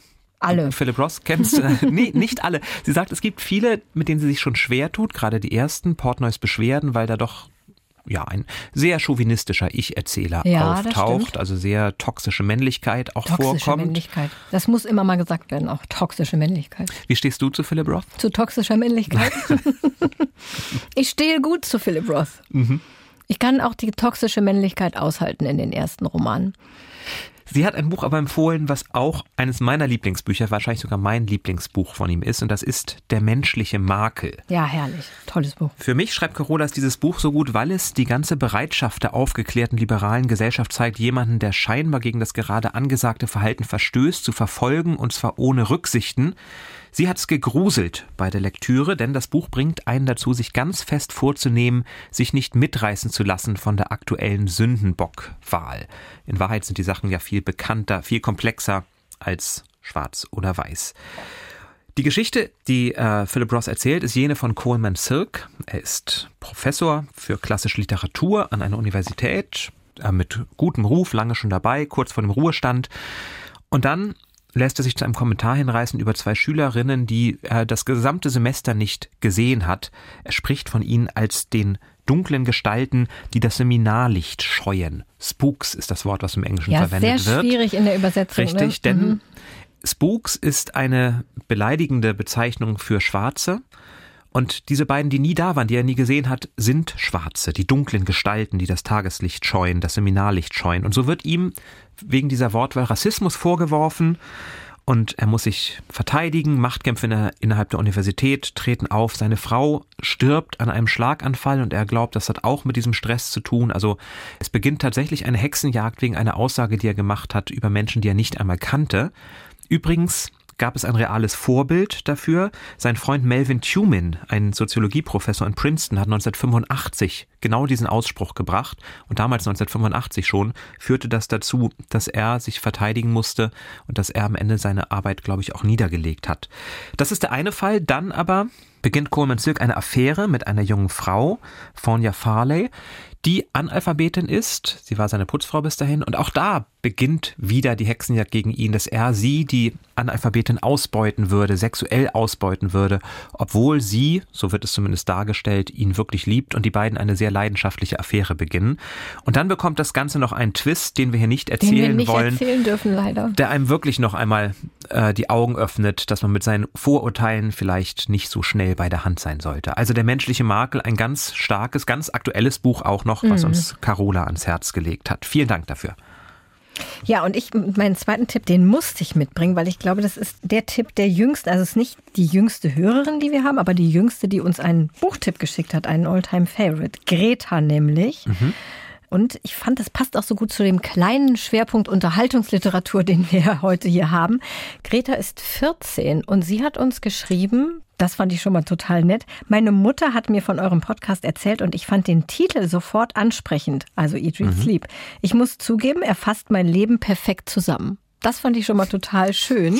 Speaker 2: alle.
Speaker 3: Philip Ross kennst du? nee, nicht alle. Sie sagt, es gibt viele, mit denen sie sich schon schwer tut, gerade die ersten, Portnoys Beschwerden, weil da doch ja, ein sehr chauvinistischer Ich-Erzähler ja, auftaucht, also sehr toxische Männlichkeit auch toxische vorkommt.
Speaker 2: Männlichkeit. Das muss immer mal gesagt werden, auch toxische Männlichkeit.
Speaker 3: Wie stehst du zu Philip Roth?
Speaker 2: Zu toxischer Männlichkeit? ich stehe gut zu Philip Roth. Mhm. Ich kann auch die toxische Männlichkeit aushalten in den ersten Romanen.
Speaker 3: Sie hat ein Buch aber empfohlen, was auch eines meiner Lieblingsbücher, wahrscheinlich sogar mein Lieblingsbuch von ihm ist, und das ist Der menschliche Makel.
Speaker 2: Ja, herrlich. Tolles Buch.
Speaker 3: Für mich schreibt Carola dieses Buch so gut, weil es die ganze Bereitschaft der aufgeklärten liberalen Gesellschaft zeigt, jemanden, der scheinbar gegen das gerade angesagte Verhalten verstößt, zu verfolgen, und zwar ohne Rücksichten. Sie hat's gegruselt bei der Lektüre, denn das Buch bringt einen dazu, sich ganz fest vorzunehmen, sich nicht mitreißen zu lassen von der aktuellen Sündenbock-Wahl. In Wahrheit sind die Sachen ja viel bekannter, viel komplexer als schwarz oder weiß. Die Geschichte, die äh, Philip Ross erzählt, ist jene von Coleman Silk. Er ist Professor für klassische Literatur an einer Universität, äh, mit gutem Ruf, lange schon dabei, kurz vor dem Ruhestand. Und dann lässt er sich zu einem Kommentar hinreißen über zwei Schülerinnen, die er das gesamte Semester nicht gesehen hat. Er spricht von ihnen als den dunklen Gestalten, die das Seminarlicht scheuen. Spooks ist das Wort, was im Englischen
Speaker 2: ja,
Speaker 3: verwendet
Speaker 2: sehr
Speaker 3: wird.
Speaker 2: schwierig in der Übersetzung.
Speaker 3: Richtig,
Speaker 2: ne?
Speaker 3: denn
Speaker 2: Mhm.
Speaker 3: Spooks ist eine beleidigende Bezeichnung für Schwarze. Und diese beiden, die nie da waren, die er nie gesehen hat, sind Schwarze, die dunklen Gestalten, die das Tageslicht scheuen, das Seminarlicht scheuen. Und so wird ihm wegen dieser Wortwahl Rassismus vorgeworfen und er muss sich verteidigen. Machtkämpfe inner- innerhalb der Universität treten auf. Seine Frau stirbt an einem Schlaganfall und er glaubt, das hat auch mit diesem Stress zu tun. Also es beginnt tatsächlich eine Hexenjagd wegen einer Aussage, die er gemacht hat über Menschen, die er nicht einmal kannte. Übrigens gab es ein reales Vorbild dafür. Sein Freund Melvin Tumin, ein Soziologieprofessor in Princeton, hat 1985 genau diesen Ausspruch gebracht. Und damals 1985 schon führte das dazu, dass er sich verteidigen musste und dass er am Ende seine Arbeit, glaube ich, auch niedergelegt hat. Das ist der eine Fall. Dann aber beginnt Coleman Silk eine Affäre mit einer jungen Frau, Fonya Farley, die Analphabetin ist. Sie war seine Putzfrau bis dahin. Und auch da beginnt wieder die Hexenjagd gegen ihn, dass er sie, die Analphabetin, ausbeuten würde, sexuell ausbeuten würde, obwohl sie, so wird es zumindest dargestellt, ihn wirklich liebt und die beiden eine sehr leidenschaftliche Affäre beginnen. Und dann bekommt das Ganze noch einen Twist, den wir hier nicht
Speaker 2: Den
Speaker 3: erzählen
Speaker 2: wir nicht
Speaker 3: wollen
Speaker 2: erzählen dürfen, leider.
Speaker 3: der einem wirklich noch einmal äh, die Augen öffnet, dass man mit seinen Vorurteilen vielleicht nicht so schnell bei der Hand sein sollte. Also der menschliche Makel, ein ganz starkes, ganz aktuelles Buch auch noch, was uns Carola ans Herz gelegt hat. Vielen Dank dafür.
Speaker 2: Ja, und ich, meinen zweiten Tipp, den musste ich mitbringen, weil ich glaube, das ist der Tipp der jüngsten, also es ist nicht die jüngste Hörerin, die wir haben, aber die jüngste, die uns einen Buchtipp geschickt hat, einen Alltime Favorite. Greta nämlich. Und ich fand, das passt auch so gut zu dem kleinen Schwerpunkt Unterhaltungsliteratur, den wir heute hier haben. Greta ist 14 und sie hat uns geschrieben, das fand ich schon mal total nett. Meine Mutter hat mir von eurem Podcast erzählt und ich fand den Titel sofort ansprechend. Also Eat, Read, Sleep. Ich muss zugeben, er fasst mein Leben perfekt zusammen. Das fand ich schon mal total schön.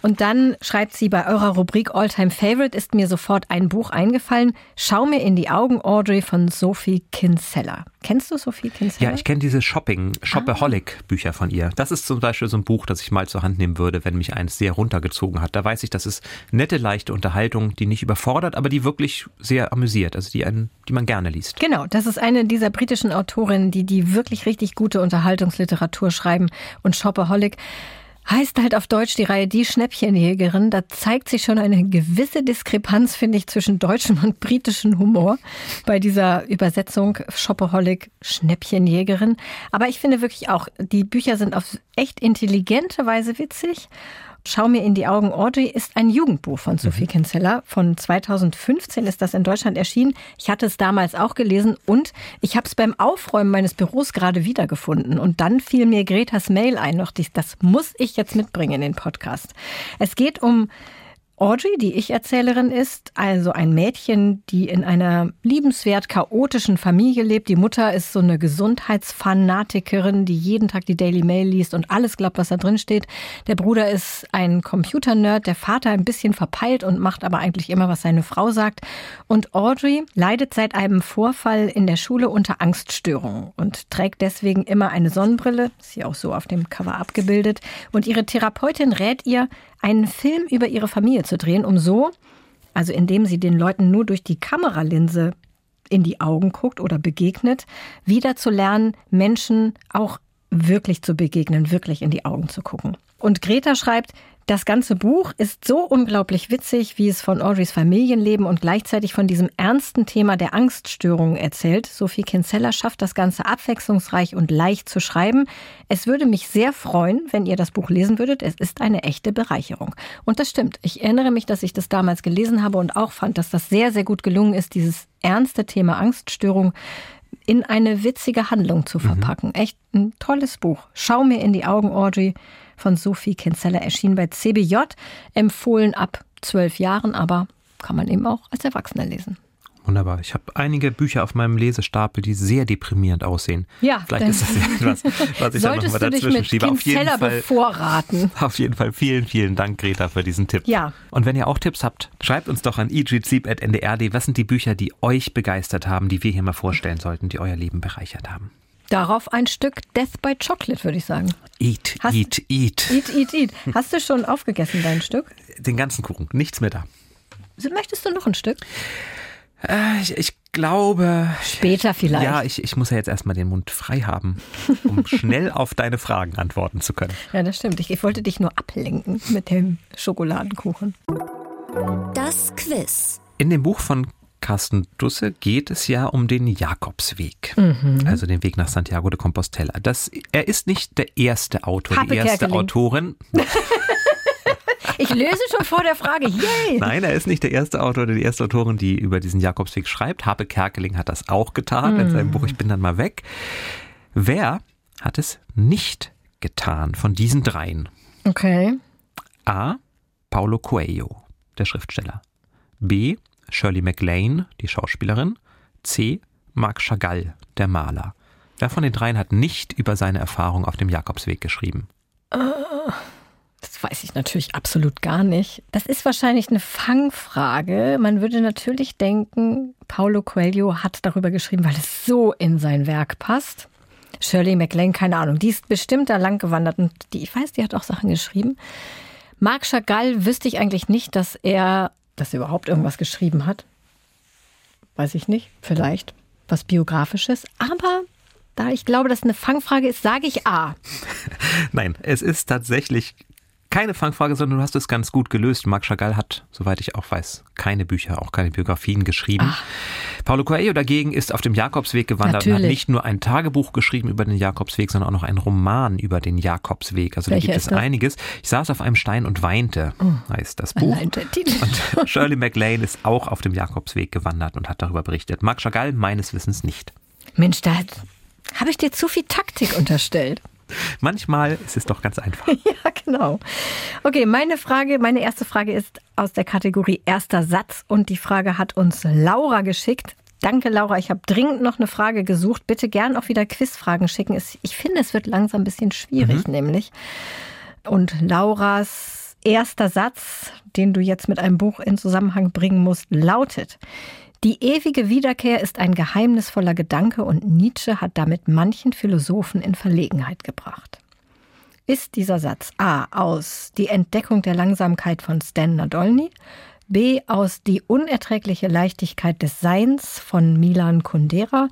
Speaker 2: Und dann schreibt sie, bei eurer Rubrik Alltime Favorite ist mir sofort ein Buch eingefallen. Schau mir in die Augen, Audrey von Sophie Kinsella. Kennst du Sophie Kinsella?
Speaker 3: Ja, ich kenne diese Shopping, Shopaholic-Bücher von ihr. Das ist zum Beispiel so ein Buch, das ich mal zur Hand nehmen würde, wenn mich eins sehr runtergezogen hat. Da weiß ich, das ist nette, leichte Unterhaltung, die nicht überfordert, aber die wirklich sehr amüsiert, also die, einen, die man gerne liest.
Speaker 2: Genau, das ist eine dieser britischen Autorinnen, die die wirklich richtig gute Unterhaltungsliteratur schreiben. Und Shopaholic heißt halt auf Deutsch die Reihe Die Schnäppchenjägerin. Da zeigt sich schon eine gewisse Diskrepanz, finde ich, zwischen deutschem und britischem Humor bei dieser Übersetzung Shopaholic Schnäppchenjägerin. Aber ich finde wirklich auch, die Bücher sind auf echt intelligente Weise witzig. Schau mir in die Augen, Audrey ist ein Jugendbuch von Sophie Kinsella. Von 2015 ist das in Deutschland erschienen. Ich hatte es damals auch gelesen und ich habe es beim Aufräumen meines Büros gerade wiedergefunden. Und dann fiel mir Gretas Mail ein, noch dies, das muss ich jetzt mitbringen in den Podcast. Es geht um Audrey, die Ich-Erzählerin ist, also ein Mädchen, die in einer liebenswert chaotischen Familie lebt. Die Mutter ist so eine Gesundheitsfanatikerin, die jeden Tag die Daily Mail liest und alles glaubt, was da drin steht. Der Bruder ist ein Computernerd, der Vater ein bisschen verpeilt und macht aber eigentlich immer, was seine Frau sagt. Und Audrey leidet seit einem Vorfall in der Schule unter Angststörungen und trägt deswegen immer eine Sonnenbrille, ist hier auch so auf dem Cover abgebildet. Und ihre Therapeutin rät ihr, einen Film über ihre Familie zu drehen, um so, also indem sie den Leuten nur durch die Kameralinse in die Augen guckt oder begegnet, wieder zu lernen, Menschen auch wirklich zu begegnen, wirklich in die Augen zu gucken. Und Greta schreibt, das ganze Buch ist so unglaublich witzig, wie es von Audreys Familienleben und gleichzeitig von diesem ernsten Thema der Angststörungen erzählt. Sophie Kinsella schafft das Ganze abwechslungsreich und leicht zu schreiben. Es würde mich sehr freuen, wenn ihr das Buch lesen würdet. Es ist eine echte Bereicherung. Und das stimmt. Ich erinnere mich, dass ich das damals gelesen habe und auch fand, dass das sehr, sehr gut gelungen ist, dieses ernste Thema Angststörung in eine witzige Handlung zu verpacken. Echt ein tolles Buch. Schau mir in die Augen, Audrey von Sophie Kinsella, erschienen bei CBJ, empfohlen ab zwölf Jahren, aber kann man eben auch als Erwachsener lesen.
Speaker 3: Wunderbar. Ich habe einige Bücher auf meinem Lesestapel, die sehr deprimierend aussehen.
Speaker 2: Ja,
Speaker 3: Vielleicht ist das ja etwas, was ich da
Speaker 2: Solltest
Speaker 3: nochmal
Speaker 2: du dich
Speaker 3: dazwischen
Speaker 2: mit
Speaker 3: schiebe. Auf jeden, Fall,
Speaker 2: bevorraten.
Speaker 3: auf jeden Fall vielen, vielen Dank, Greta, für diesen Tipp.
Speaker 2: Ja.
Speaker 3: Und wenn ihr auch Tipps habt, schreibt uns doch an eatreadsleep.ndr.de. Was sind die Bücher, die euch begeistert haben, die wir hier mal vorstellen sollten, die euer Leben bereichert haben?
Speaker 2: Darauf ein Stück Death by Chocolate, würde ich sagen.
Speaker 3: Eat,
Speaker 2: Hast-
Speaker 3: eat, eat.
Speaker 2: Eat, eat, eat. Hast du schon aufgegessen, dein Stück?
Speaker 3: Den ganzen Kuchen, nichts mehr da.
Speaker 2: Möchtest du noch ein Stück?
Speaker 3: Äh, ich, ich glaube,
Speaker 2: Später vielleicht.
Speaker 3: ja, ich, ich muss ja jetzt erstmal den Mund frei haben, um schnell auf deine Fragen antworten zu können.
Speaker 2: Ja, das stimmt. Ich, ich wollte dich nur ablenken mit dem Schokoladenkuchen.
Speaker 1: Das Quiz.
Speaker 3: In dem Buch von Carsten Dusse geht es ja um den Jakobsweg, also den Weg nach Santiago de Compostela. Das, er ist nicht der erste Autor, die
Speaker 2: Harpe
Speaker 3: erste
Speaker 2: Kerkeling.
Speaker 3: Autorin.
Speaker 2: Ich löse schon vor der Frage. Yay!
Speaker 3: Nein, er ist nicht der erste Autor oder die erste Autorin, die über diesen Jakobsweg schreibt. Harpe Kerkeling hat das auch getan in seinem Buch Ich bin dann mal weg. Wer hat es nicht getan von diesen dreien?
Speaker 2: Okay.
Speaker 3: A. Paulo Coelho, der Schriftsteller. B. Shirley MacLaine, die Schauspielerin. C. Marc Chagall, der Maler. Wer von den dreien hat nicht über seine Erfahrung auf dem Jakobsweg geschrieben?
Speaker 2: Das weiß ich natürlich absolut gar nicht. Das ist wahrscheinlich eine Fangfrage. Man würde natürlich denken, Paulo Coelho hat darüber geschrieben, weil es so in sein Werk passt. Shirley MacLaine, keine Ahnung, die ist bestimmt da lang gewandert und die, ich weiß, die hat auch Sachen geschrieben. Marc Chagall wüsste ich eigentlich nicht, dass er, dass er überhaupt irgendwas geschrieben hat. Weiß ich nicht, vielleicht was Biografisches. Aber da ich glaube, dass eine Fangfrage ist, sage ich A.
Speaker 3: Nein, es ist tatsächlich keine Fangfrage, sondern du hast es ganz gut gelöst. Marc Chagall hat, soweit ich auch weiß, keine Bücher, auch keine Biografien geschrieben. Paulo Coelho dagegen ist auf dem Jakobsweg gewandert und hat
Speaker 2: Natürlich.
Speaker 3: nicht nur ein Tagebuch geschrieben über den Jakobsweg, sondern auch noch einen Roman über den Jakobsweg. Also
Speaker 2: Welcher
Speaker 3: da gibt es?
Speaker 2: Oh.
Speaker 3: einiges. Ich saß auf einem Stein und weinte, heißt das Buch. Und Shirley MacLaine ist auch auf dem Jakobsweg gewandert und hat darüber berichtet. Marc Chagall meines Wissens nicht.
Speaker 2: Mensch, da habe ich dir zu viel Taktik unterstellt.
Speaker 3: Manchmal ist es doch ganz einfach.
Speaker 2: Ja, genau. Okay, meine Frage, meine erste Frage ist aus der Kategorie erster Satz und die Frage hat uns Laura geschickt. Danke, Laura. Ich habe dringend noch eine Frage gesucht. Bitte gern auch wieder Quizfragen schicken. Ich finde, es wird langsam ein bisschen schwierig, nämlich. Und Lauras erster Satz, den du jetzt mit einem Buch in Zusammenhang bringen musst, lautet: Die ewige Wiederkehr ist ein geheimnisvoller Gedanke und Nietzsche hat damit manchen Philosophen in Verlegenheit gebracht. Ist dieser Satz A aus Die Entdeckung der Langsamkeit von Stan Nadolny, B aus Die unerträgliche Leichtigkeit des Seins von Milan Kundera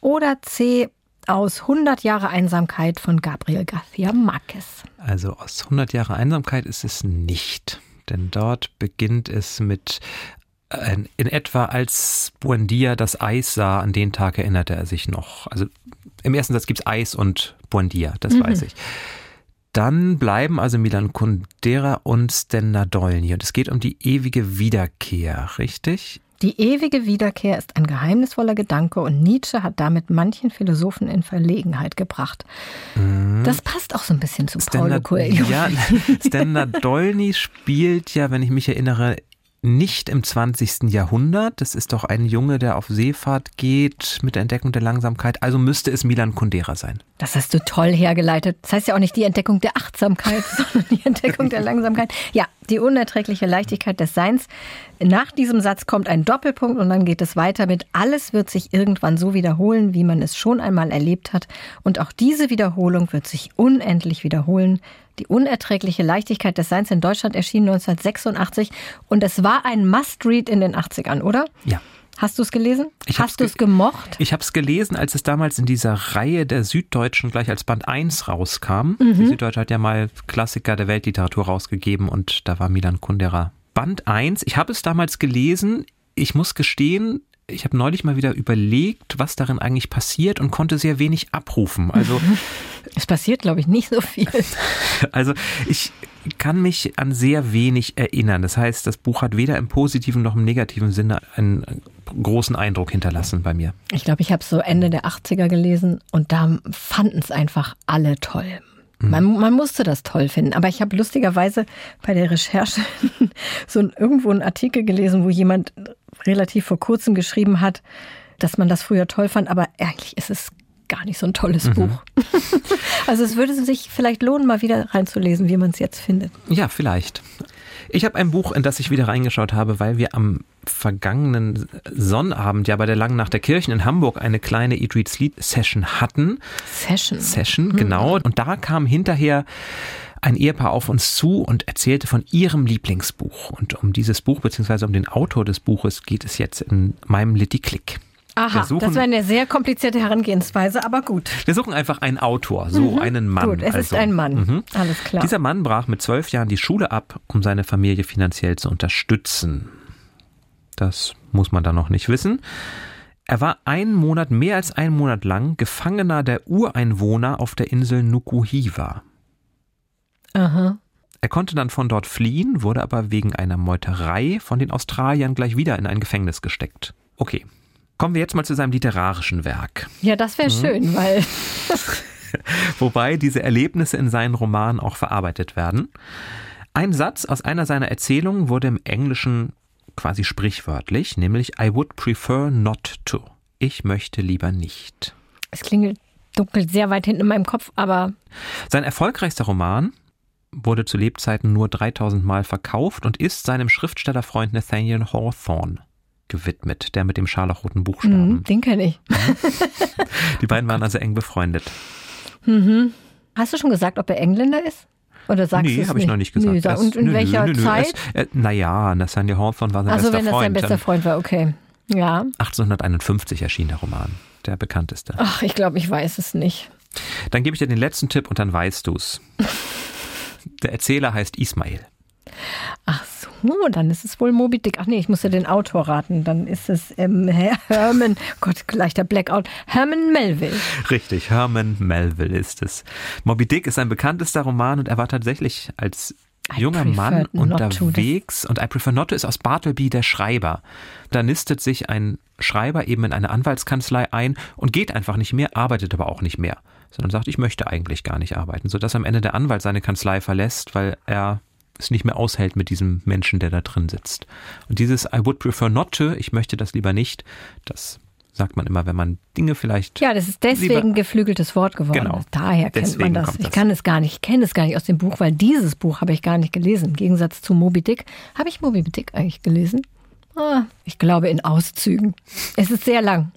Speaker 2: oder C aus 100 Jahre Einsamkeit von Gabriel García Márquez?
Speaker 3: Also aus 100 Jahre Einsamkeit ist es nicht. Denn dort beginnt es mit in etwa als Buendia das Eis sah, an den Tag erinnerte er sich noch. Also im ersten Satz gibt es Eis und Buendia, das weiß ich. Dann bleiben also Milan Kundera und Sten Nadolny. Und es geht um die ewige Wiederkehr, richtig?
Speaker 2: Die ewige Wiederkehr ist ein geheimnisvoller Gedanke und Nietzsche hat damit manchen Philosophen in Verlegenheit gebracht. Das passt auch so ein bisschen zu Paulo
Speaker 3: Sten
Speaker 2: Coelho.
Speaker 3: Ja, Sten Nadolny spielt ja, wenn ich mich erinnere, nicht im 20. Jahrhundert. Das ist doch ein Junge, der auf Seefahrt geht mit der Entdeckung der Langsamkeit. Also müsste es Milan Kundera sein.
Speaker 2: Das hast du toll hergeleitet. Das heißt ja auch nicht die Entdeckung der Achtsamkeit, sondern die Entdeckung der Langsamkeit. Ja, die unerträgliche Leichtigkeit des Seins. Nach diesem Satz kommt ein Doppelpunkt und dann geht es weiter mit Alles wird sich irgendwann so wiederholen, wie man es schon einmal erlebt hat. Und auch diese Wiederholung wird sich unendlich wiederholen. Die unerträgliche Leichtigkeit des Seins in Deutschland erschien 1986 und es war ein Must-Read in den 80ern, oder?
Speaker 3: Ja.
Speaker 2: Hast du es gelesen?
Speaker 3: Ich
Speaker 2: Hast du es
Speaker 3: ge-
Speaker 2: gemocht?
Speaker 3: Ich habe es gelesen, als es damals in dieser Reihe der Süddeutschen gleich als Band 1 rauskam. Die Süddeutsche hat ja mal Klassiker der Weltliteratur rausgegeben und da war Milan Kundera Band 1. Ich habe es damals gelesen. Ich muss gestehen, ich habe neulich mal wieder überlegt, was darin eigentlich passiert und konnte sehr wenig abrufen. Also,
Speaker 2: Es passiert, glaube ich, nicht so viel.
Speaker 3: also ich kann mich an sehr wenig erinnern. Das heißt, das Buch hat weder im positiven noch im negativen Sinne einen großen Eindruck hinterlassen bei mir.
Speaker 2: Ich glaube, ich habe es so Ende der 80er gelesen und da fanden es einfach alle toll. Man, man musste das toll finden. Aber ich habe lustigerweise bei der Recherche so ein, irgendwo einen Artikel gelesen, wo jemand relativ vor kurzem geschrieben hat, dass man das früher toll fand, aber eigentlich ist es gar nicht so ein tolles
Speaker 3: Mhm.
Speaker 2: Buch. also es würde sich vielleicht lohnen, mal wieder reinzulesen, wie man es jetzt findet.
Speaker 3: Ja, vielleicht. Ich habe ein Buch, in das ich wieder reingeschaut habe, weil wir am vergangenen Sonnabend ja bei der Langen Nacht der Kirchen in Hamburg eine kleine Eat, Read, Sleep Session hatten.
Speaker 2: Session.
Speaker 3: Session, genau. Und da kam hinterher ein Ehepaar auf uns zu und erzählte von ihrem Lieblingsbuch. Und um dieses Buch, beziehungsweise um den Autor des Buches, geht es jetzt in meinem Litty Click.
Speaker 2: Aha,
Speaker 3: suchen-
Speaker 2: das wäre eine sehr komplizierte Herangehensweise, aber gut.
Speaker 3: Wir suchen einfach einen Autor, so einen Mann.
Speaker 2: Mhm. Gut, es ist
Speaker 3: also.
Speaker 2: ein Mann.
Speaker 3: Mhm.
Speaker 2: Alles klar.
Speaker 3: Dieser Mann brach mit zwölf Jahren die Schule ab, um seine Familie finanziell zu unterstützen. Das muss man da noch nicht wissen. Er war einen Monat, mehr als einen Monat lang, Gefangener der Ureinwohner auf der Insel Nukuhiva.
Speaker 2: Aha.
Speaker 3: Er konnte dann von dort fliehen, wurde aber wegen einer Meuterei von den Australiern gleich wieder in ein Gefängnis gesteckt. Okay. Kommen wir jetzt mal zu seinem literarischen Werk.
Speaker 2: Ja, das wäre
Speaker 3: Mhm.
Speaker 2: schön, weil
Speaker 3: wobei diese Erlebnisse in seinen Romanen auch verarbeitet werden. Ein Satz aus einer seiner Erzählungen wurde im Englischen quasi sprichwörtlich, nämlich I would prefer not to. Ich möchte lieber nicht.
Speaker 2: es klingelt dunkel sehr weit hinten in meinem Kopf, aber
Speaker 3: Sein erfolgreichster Roman wurde zu Lebzeiten nur 3000 Mal verkauft und ist seinem Schriftstellerfreund Nathaniel Hawthorne gewidmet, der mit dem scharlachroten Buchstaben.
Speaker 2: mh, den kenne ich.
Speaker 3: Die beiden waren also eng befreundet.
Speaker 2: Hast du schon gesagt, ob er Engländer ist? Oder sagst du
Speaker 3: nee,
Speaker 2: es
Speaker 3: habe ich noch nicht gesagt. Erst-
Speaker 2: und in
Speaker 3: nö,
Speaker 2: welcher
Speaker 3: nö, nö,
Speaker 2: Zeit?
Speaker 3: Äh, naja, Nathaniel Hawthorne war sein
Speaker 2: also
Speaker 3: bester
Speaker 2: wenn das
Speaker 3: Freund.
Speaker 2: sein bester Freund war, okay. Ja.
Speaker 3: 1851 erschien der Roman, der bekannteste.
Speaker 2: Ach, ich glaube, ich weiß es nicht.
Speaker 3: Dann gebe ich dir den letzten Tipp und dann weißt du's. Der Erzähler heißt Ismail.
Speaker 2: Ach so, dann ist es wohl Moby Dick. Ach nee, ich muss ja den Autor raten. Dann ist es ähm, Herman, Gott, leichter Blackout, Herman Melville.
Speaker 3: Richtig, Herman Melville ist es. Moby Dick ist sein bekanntester Roman und er war tatsächlich als
Speaker 2: I
Speaker 3: junger Mann unterwegs und I Prefer Not to ist aus Bartleby der Schreiber. Da nistet sich ein Schreiber eben in eine Anwaltskanzlei ein und geht einfach nicht mehr, arbeitet aber auch nicht mehr, sondern sagt, ich möchte eigentlich gar nicht arbeiten, sodass am Ende der Anwalt seine Kanzlei verlässt, weil er es nicht mehr aushält mit diesem Menschen, der da drin sitzt. Und dieses I would prefer not to, ich möchte das lieber nicht, das sagt man immer, wenn man Dinge vielleicht
Speaker 2: Ja, das ist deswegen geflügeltes Wort geworden.
Speaker 3: Genau.
Speaker 2: Daher kennt
Speaker 3: Deswegen
Speaker 2: man das. Ich kann es gar nicht, ich kenne es gar nicht aus dem Buch, weil dieses Buch habe ich gar nicht gelesen. Im Gegensatz zu Moby Dick. Habe ich Moby Dick eigentlich gelesen? Ah, ich glaube in Auszügen. Es ist sehr lang.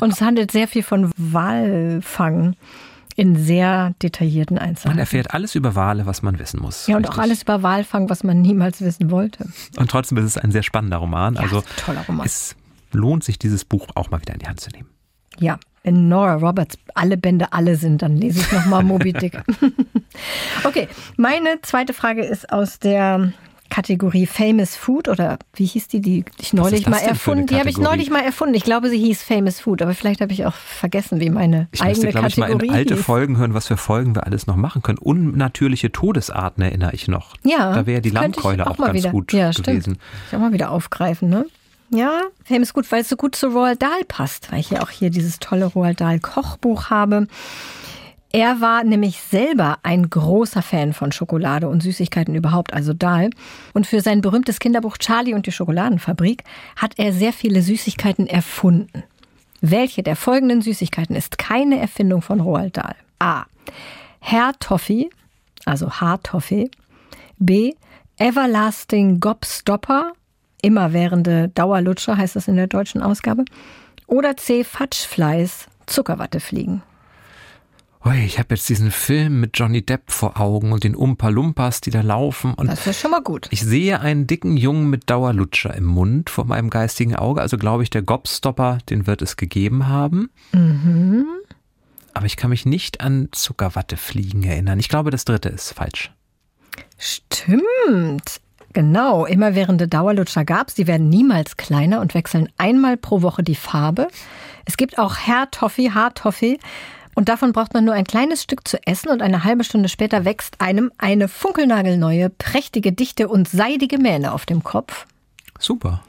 Speaker 2: Und es handelt sehr viel von Walfang in sehr detaillierten
Speaker 3: Man
Speaker 2: Einzelheiten.
Speaker 3: erfährt alles über Wale, was man wissen muss.
Speaker 2: Ja, und
Speaker 3: Richtig.
Speaker 2: auch alles über Walfang, was man niemals wissen wollte.
Speaker 3: Und trotzdem ist es ein sehr spannender Roman.
Speaker 2: Ja,
Speaker 3: also
Speaker 2: toller Roman.
Speaker 3: es lohnt sich, dieses Buch auch mal wieder in die Hand zu nehmen.
Speaker 2: Ja, wenn Nora Roberts alle Bände alle sind, dann lese ich nochmal Moby Dick. okay, meine zweite Frage ist aus der Kategorie Famous Food oder wie hieß die, die ich neulich mal erfunden? Die habe ich
Speaker 3: Kategorie?
Speaker 2: neulich mal erfunden. Ich glaube, sie hieß Famous Food, aber vielleicht habe ich auch vergessen, wie meine
Speaker 3: Ich müsste,
Speaker 2: eigene
Speaker 3: glaube ich, mal
Speaker 2: Kategorie
Speaker 3: in alte
Speaker 2: hieß.
Speaker 3: Folgen hören, was für Folgen wir alles noch machen können. Unnatürliche Todesarten erinnere ich noch.
Speaker 2: Ja,
Speaker 3: Da wäre die Lammkeule auch
Speaker 2: mal
Speaker 3: ganz
Speaker 2: wieder.
Speaker 3: gut
Speaker 2: ja, stimmt.
Speaker 3: gewesen.
Speaker 2: Ich auch mal wieder aufgreifen, ne? Ja, Famous gut, weil es so gut zu Roald Dahl passt, weil ich ja auch hier dieses tolle Roald Dahl Kochbuch habe. Er war nämlich selber ein großer Fan von Schokolade und Süßigkeiten überhaupt, also Dahl. Und für sein berühmtes Kinderbuch Charlie und die Schokoladenfabrik hat er sehr viele Süßigkeiten erfunden. Welche der folgenden Süßigkeiten ist keine Erfindung von Roald Dahl? A. Herr Toffee, also Haartoffee. B. Everlasting Gobstopper, immerwährende Dauerlutscher heißt das in der deutschen Ausgabe. Oder C. Fatschfleiß, Zuckerwattefliegen.
Speaker 3: Ich habe jetzt diesen Film mit Johnny Depp vor Augen und den Umpa Lumpas, die da laufen. Und
Speaker 2: Das ist schon mal gut.
Speaker 3: ich sehe einen dicken Jungen mit Dauerlutscher im Mund vor meinem geistigen Auge. Also glaube ich, der Gobstopper, den wird es gegeben haben.
Speaker 2: Mhm.
Speaker 3: Aber ich kann mich nicht an Zuckerwattefliegen erinnern. Ich glaube, das dritte ist falsch.
Speaker 2: Stimmt. Genau, immerwährende Dauerlutscher gab's. Die werden niemals kleiner und wechseln einmal pro Woche die Farbe. Es gibt auch Herr Toffee, Haartoffee. Und davon braucht man nur ein kleines Stück zu essen und eine halbe Stunde später wächst einem eine funkelnagelneue, prächtige, dichte und seidige Mähne auf dem Kopf.
Speaker 3: Super.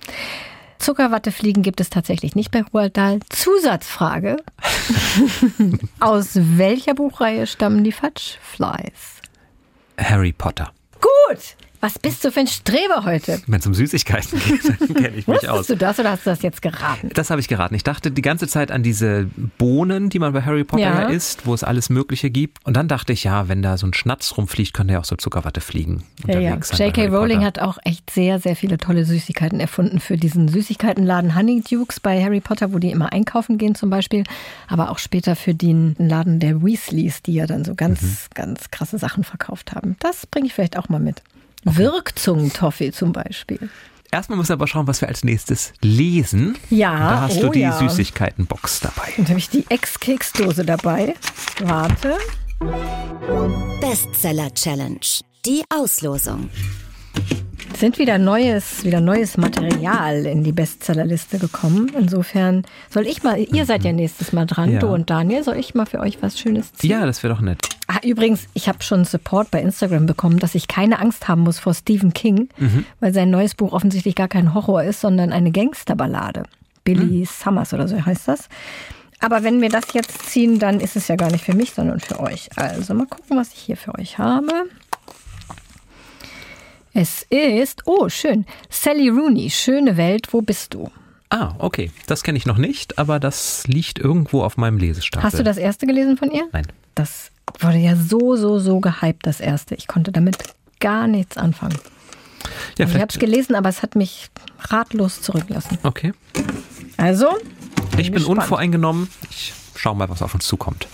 Speaker 2: Zuckerwattefliegen gibt es tatsächlich nicht bei Roald Dahl. Zusatzfrage. Aus welcher Buchreihe stammen die Fudge-Flies?
Speaker 3: Harry Potter.
Speaker 2: Gut. Was bist du für ein Streber heute?
Speaker 3: Wenn es um Süßigkeiten geht, dann kenne ich mich
Speaker 2: Wusstest
Speaker 3: aus.
Speaker 2: du das oder hast du das jetzt geraten?
Speaker 3: Das habe ich geraten. Ich dachte die ganze Zeit an diese Bohnen, die man bei Harry Potter
Speaker 2: Ja.
Speaker 3: isst, wo es alles Mögliche gibt. Und dann dachte ich, ja, wenn da so ein Schnatz rumfliegt, könnte ja auch so Zuckerwatte fliegen.
Speaker 2: Ja, ja. J.K. Rowling hat auch echt sehr, sehr viele tolle Süßigkeiten erfunden für diesen Süßigkeitenladen Honeydukes bei Harry Potter, wo die immer einkaufen gehen zum Beispiel. Aber auch später für den Laden der Weasleys, die ja dann so ganz,
Speaker 3: Mhm.
Speaker 2: ganz krasse Sachen verkauft haben. Das bringe ich vielleicht auch mal mit. Wirkzungen-Toffee zum Beispiel.
Speaker 3: Erstmal müssen wir aber schauen, was wir als nächstes lesen.
Speaker 2: Ja,
Speaker 3: Da hast
Speaker 2: oh
Speaker 3: du die
Speaker 2: ja.
Speaker 3: Süßigkeitenbox dabei.
Speaker 2: Und habe ich die Ex-Keksdose dabei. Warte.
Speaker 1: Bestseller Challenge. Die Auslosung.
Speaker 2: Sind wieder neues, wieder neues Material in die Bestsellerliste gekommen. Insofern soll ich mal, ihr seid ja nächstes Mal dran,
Speaker 3: Ja.
Speaker 2: du und Daniel, soll ich mal für euch was Schönes ziehen?
Speaker 3: Ja, das wäre doch nett.
Speaker 2: Ah, übrigens, ich habe schon Support bei Instagram bekommen, dass ich keine Angst haben muss vor Stephen King, weil sein neues Buch offensichtlich gar kein Horror ist, sondern eine Gangsterballade. Billy Summers oder so heißt das. Aber wenn wir das jetzt ziehen, dann ist es ja gar nicht für mich, sondern für euch. Also mal gucken, was ich hier für euch habe. Es ist, oh schön, Sally Rooney, Schöne Welt, wo bist du?
Speaker 3: Ah, okay. Das kenne ich noch nicht, aber das liegt irgendwo auf meinem Lesestapel.
Speaker 2: Hast du das erste gelesen von ihr?
Speaker 3: Nein.
Speaker 2: Das wurde ja so, so, so gehypt, das erste. Ich konnte damit gar nichts anfangen.
Speaker 3: Ja,
Speaker 2: Also ich habe es gelesen, aber es hat mich ratlos zurücklassen.
Speaker 3: Okay.
Speaker 2: Also,
Speaker 3: Ich bin
Speaker 2: gespannt.
Speaker 3: unvoreingenommen. Ich schau mal, was auf uns zukommt.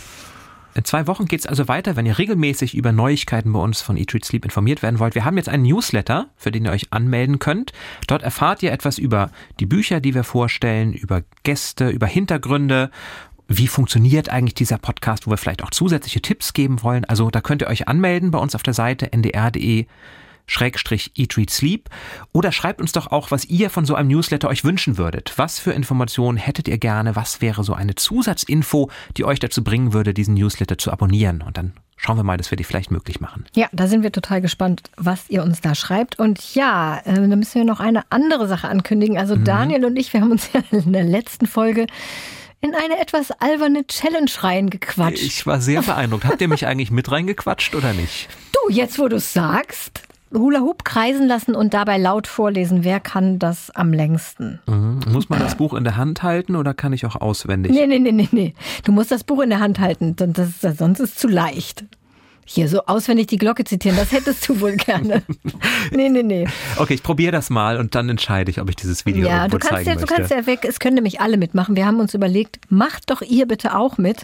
Speaker 3: In zwei Wochen geht es also weiter, wenn ihr regelmäßig über Neuigkeiten bei uns von Eat, Sleep informiert werden wollt. Wir haben jetzt einen Newsletter, für den ihr euch anmelden könnt. Dort erfahrt ihr etwas über die Bücher, die wir vorstellen, über Gäste, über Hintergründe. Wie funktioniert eigentlich dieser Podcast, wo wir vielleicht auch zusätzliche Tipps geben wollen? Also da könnt ihr euch anmelden bei uns auf der Seite ndr.de Schrägstrich Eat, Read, Sleep oder schreibt uns doch auch, was ihr von so einem Newsletter euch wünschen würdet. Was für Informationen hättet ihr gerne? Was wäre so eine Zusatzinfo, die euch dazu bringen würde, diesen Newsletter zu abonnieren? Und dann schauen wir mal, dass wir die vielleicht möglich machen.
Speaker 2: Ja, da sind wir total gespannt, was ihr uns da schreibt. Und ja, äh, da müssen wir noch eine andere Sache ankündigen. Also
Speaker 3: Mhm.
Speaker 2: Daniel und ich, wir haben uns ja in der letzten Folge in eine etwas alberne Challenge reingequatscht.
Speaker 3: Ich war sehr beeindruckt. Habt ihr mich eigentlich mit reingequatscht oder nicht?
Speaker 2: Du, jetzt wo du es sagst, Hula Hoop kreisen lassen und dabei laut vorlesen. Wer kann das am längsten?
Speaker 3: Mhm. Muss man das Buch in der Hand halten oder kann ich auch auswendig?
Speaker 2: Nee, nee, nee, nee, nee. Du musst das Buch in der Hand halten, sonst das ist, sonst ist es zu leicht. Hier so auswendig die Glocke zitieren, das hättest du wohl gerne. Nee, nee, nee.
Speaker 3: Okay, ich probiere das mal und dann entscheide ich, ob ich dieses Video
Speaker 2: Ja,
Speaker 3: irgendwo
Speaker 2: du kannst
Speaker 3: zeigen
Speaker 2: ja, du kannst ja weg, es können nämlich alle mitmachen. Wir haben uns überlegt, macht doch ihr bitte auch mit.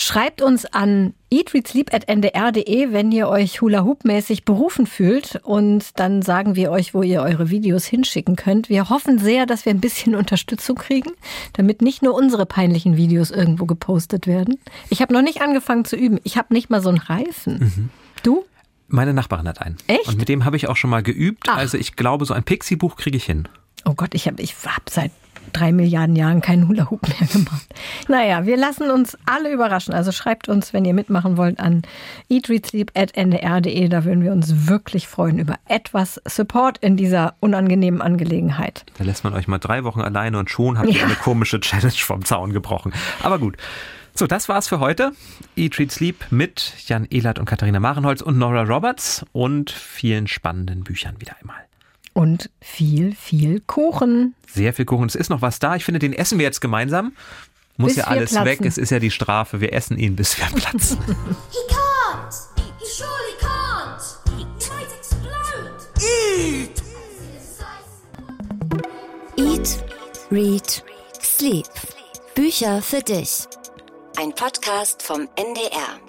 Speaker 2: Schreibt uns an eatreadsleep.ndr.de, wenn ihr euch Hula-Hoop-mäßig berufen fühlt. Und dann sagen wir euch, wo ihr eure Videos hinschicken könnt. Wir hoffen sehr, dass wir ein bisschen Unterstützung kriegen, damit nicht nur unsere peinlichen Videos irgendwo gepostet werden. Ich habe noch nicht angefangen zu üben. Ich habe nicht mal so einen Reifen. Du?
Speaker 3: Meine Nachbarin hat einen.
Speaker 2: Echt?
Speaker 3: Und mit dem habe ich auch schon mal geübt.
Speaker 2: Ach.
Speaker 3: Also ich glaube, so ein Pixie-Buch kriege ich hin.
Speaker 2: Oh Gott, ich habe ich hab seit drei Milliarden Jahren keinen Hula-Hoop mehr gemacht. Naja, wir lassen uns alle überraschen. Also schreibt uns, wenn ihr mitmachen wollt, an eatreadsleep.ndr.de. Da würden wir uns wirklich freuen über etwas Support in dieser unangenehmen Angelegenheit.
Speaker 3: Da lässt man euch mal drei Wochen alleine und schon habt ihr
Speaker 2: Ja.
Speaker 3: eine komische Challenge vom Zaun gebrochen. Aber gut. So, das war's für heute. Eat, Read, Sleep mit Jan Ehlert und Katharina Marenholz und Nora Roberts und vielen spannenden Büchern wieder einmal.
Speaker 2: Und viel, viel Kuchen.
Speaker 3: Sehr viel Kuchen. Es ist noch was da. Ich finde, den essen wir jetzt gemeinsam. Muss
Speaker 2: Bis
Speaker 3: ja alles
Speaker 2: platzen.
Speaker 3: weg. Es ist ja die Strafe. Wir essen ihn, bis wir platzen.
Speaker 4: He can't! He surely can't! He might explode! Eat!
Speaker 1: Eat, Read, Sleep. Bücher für dich. Ein Podcast vom NDR.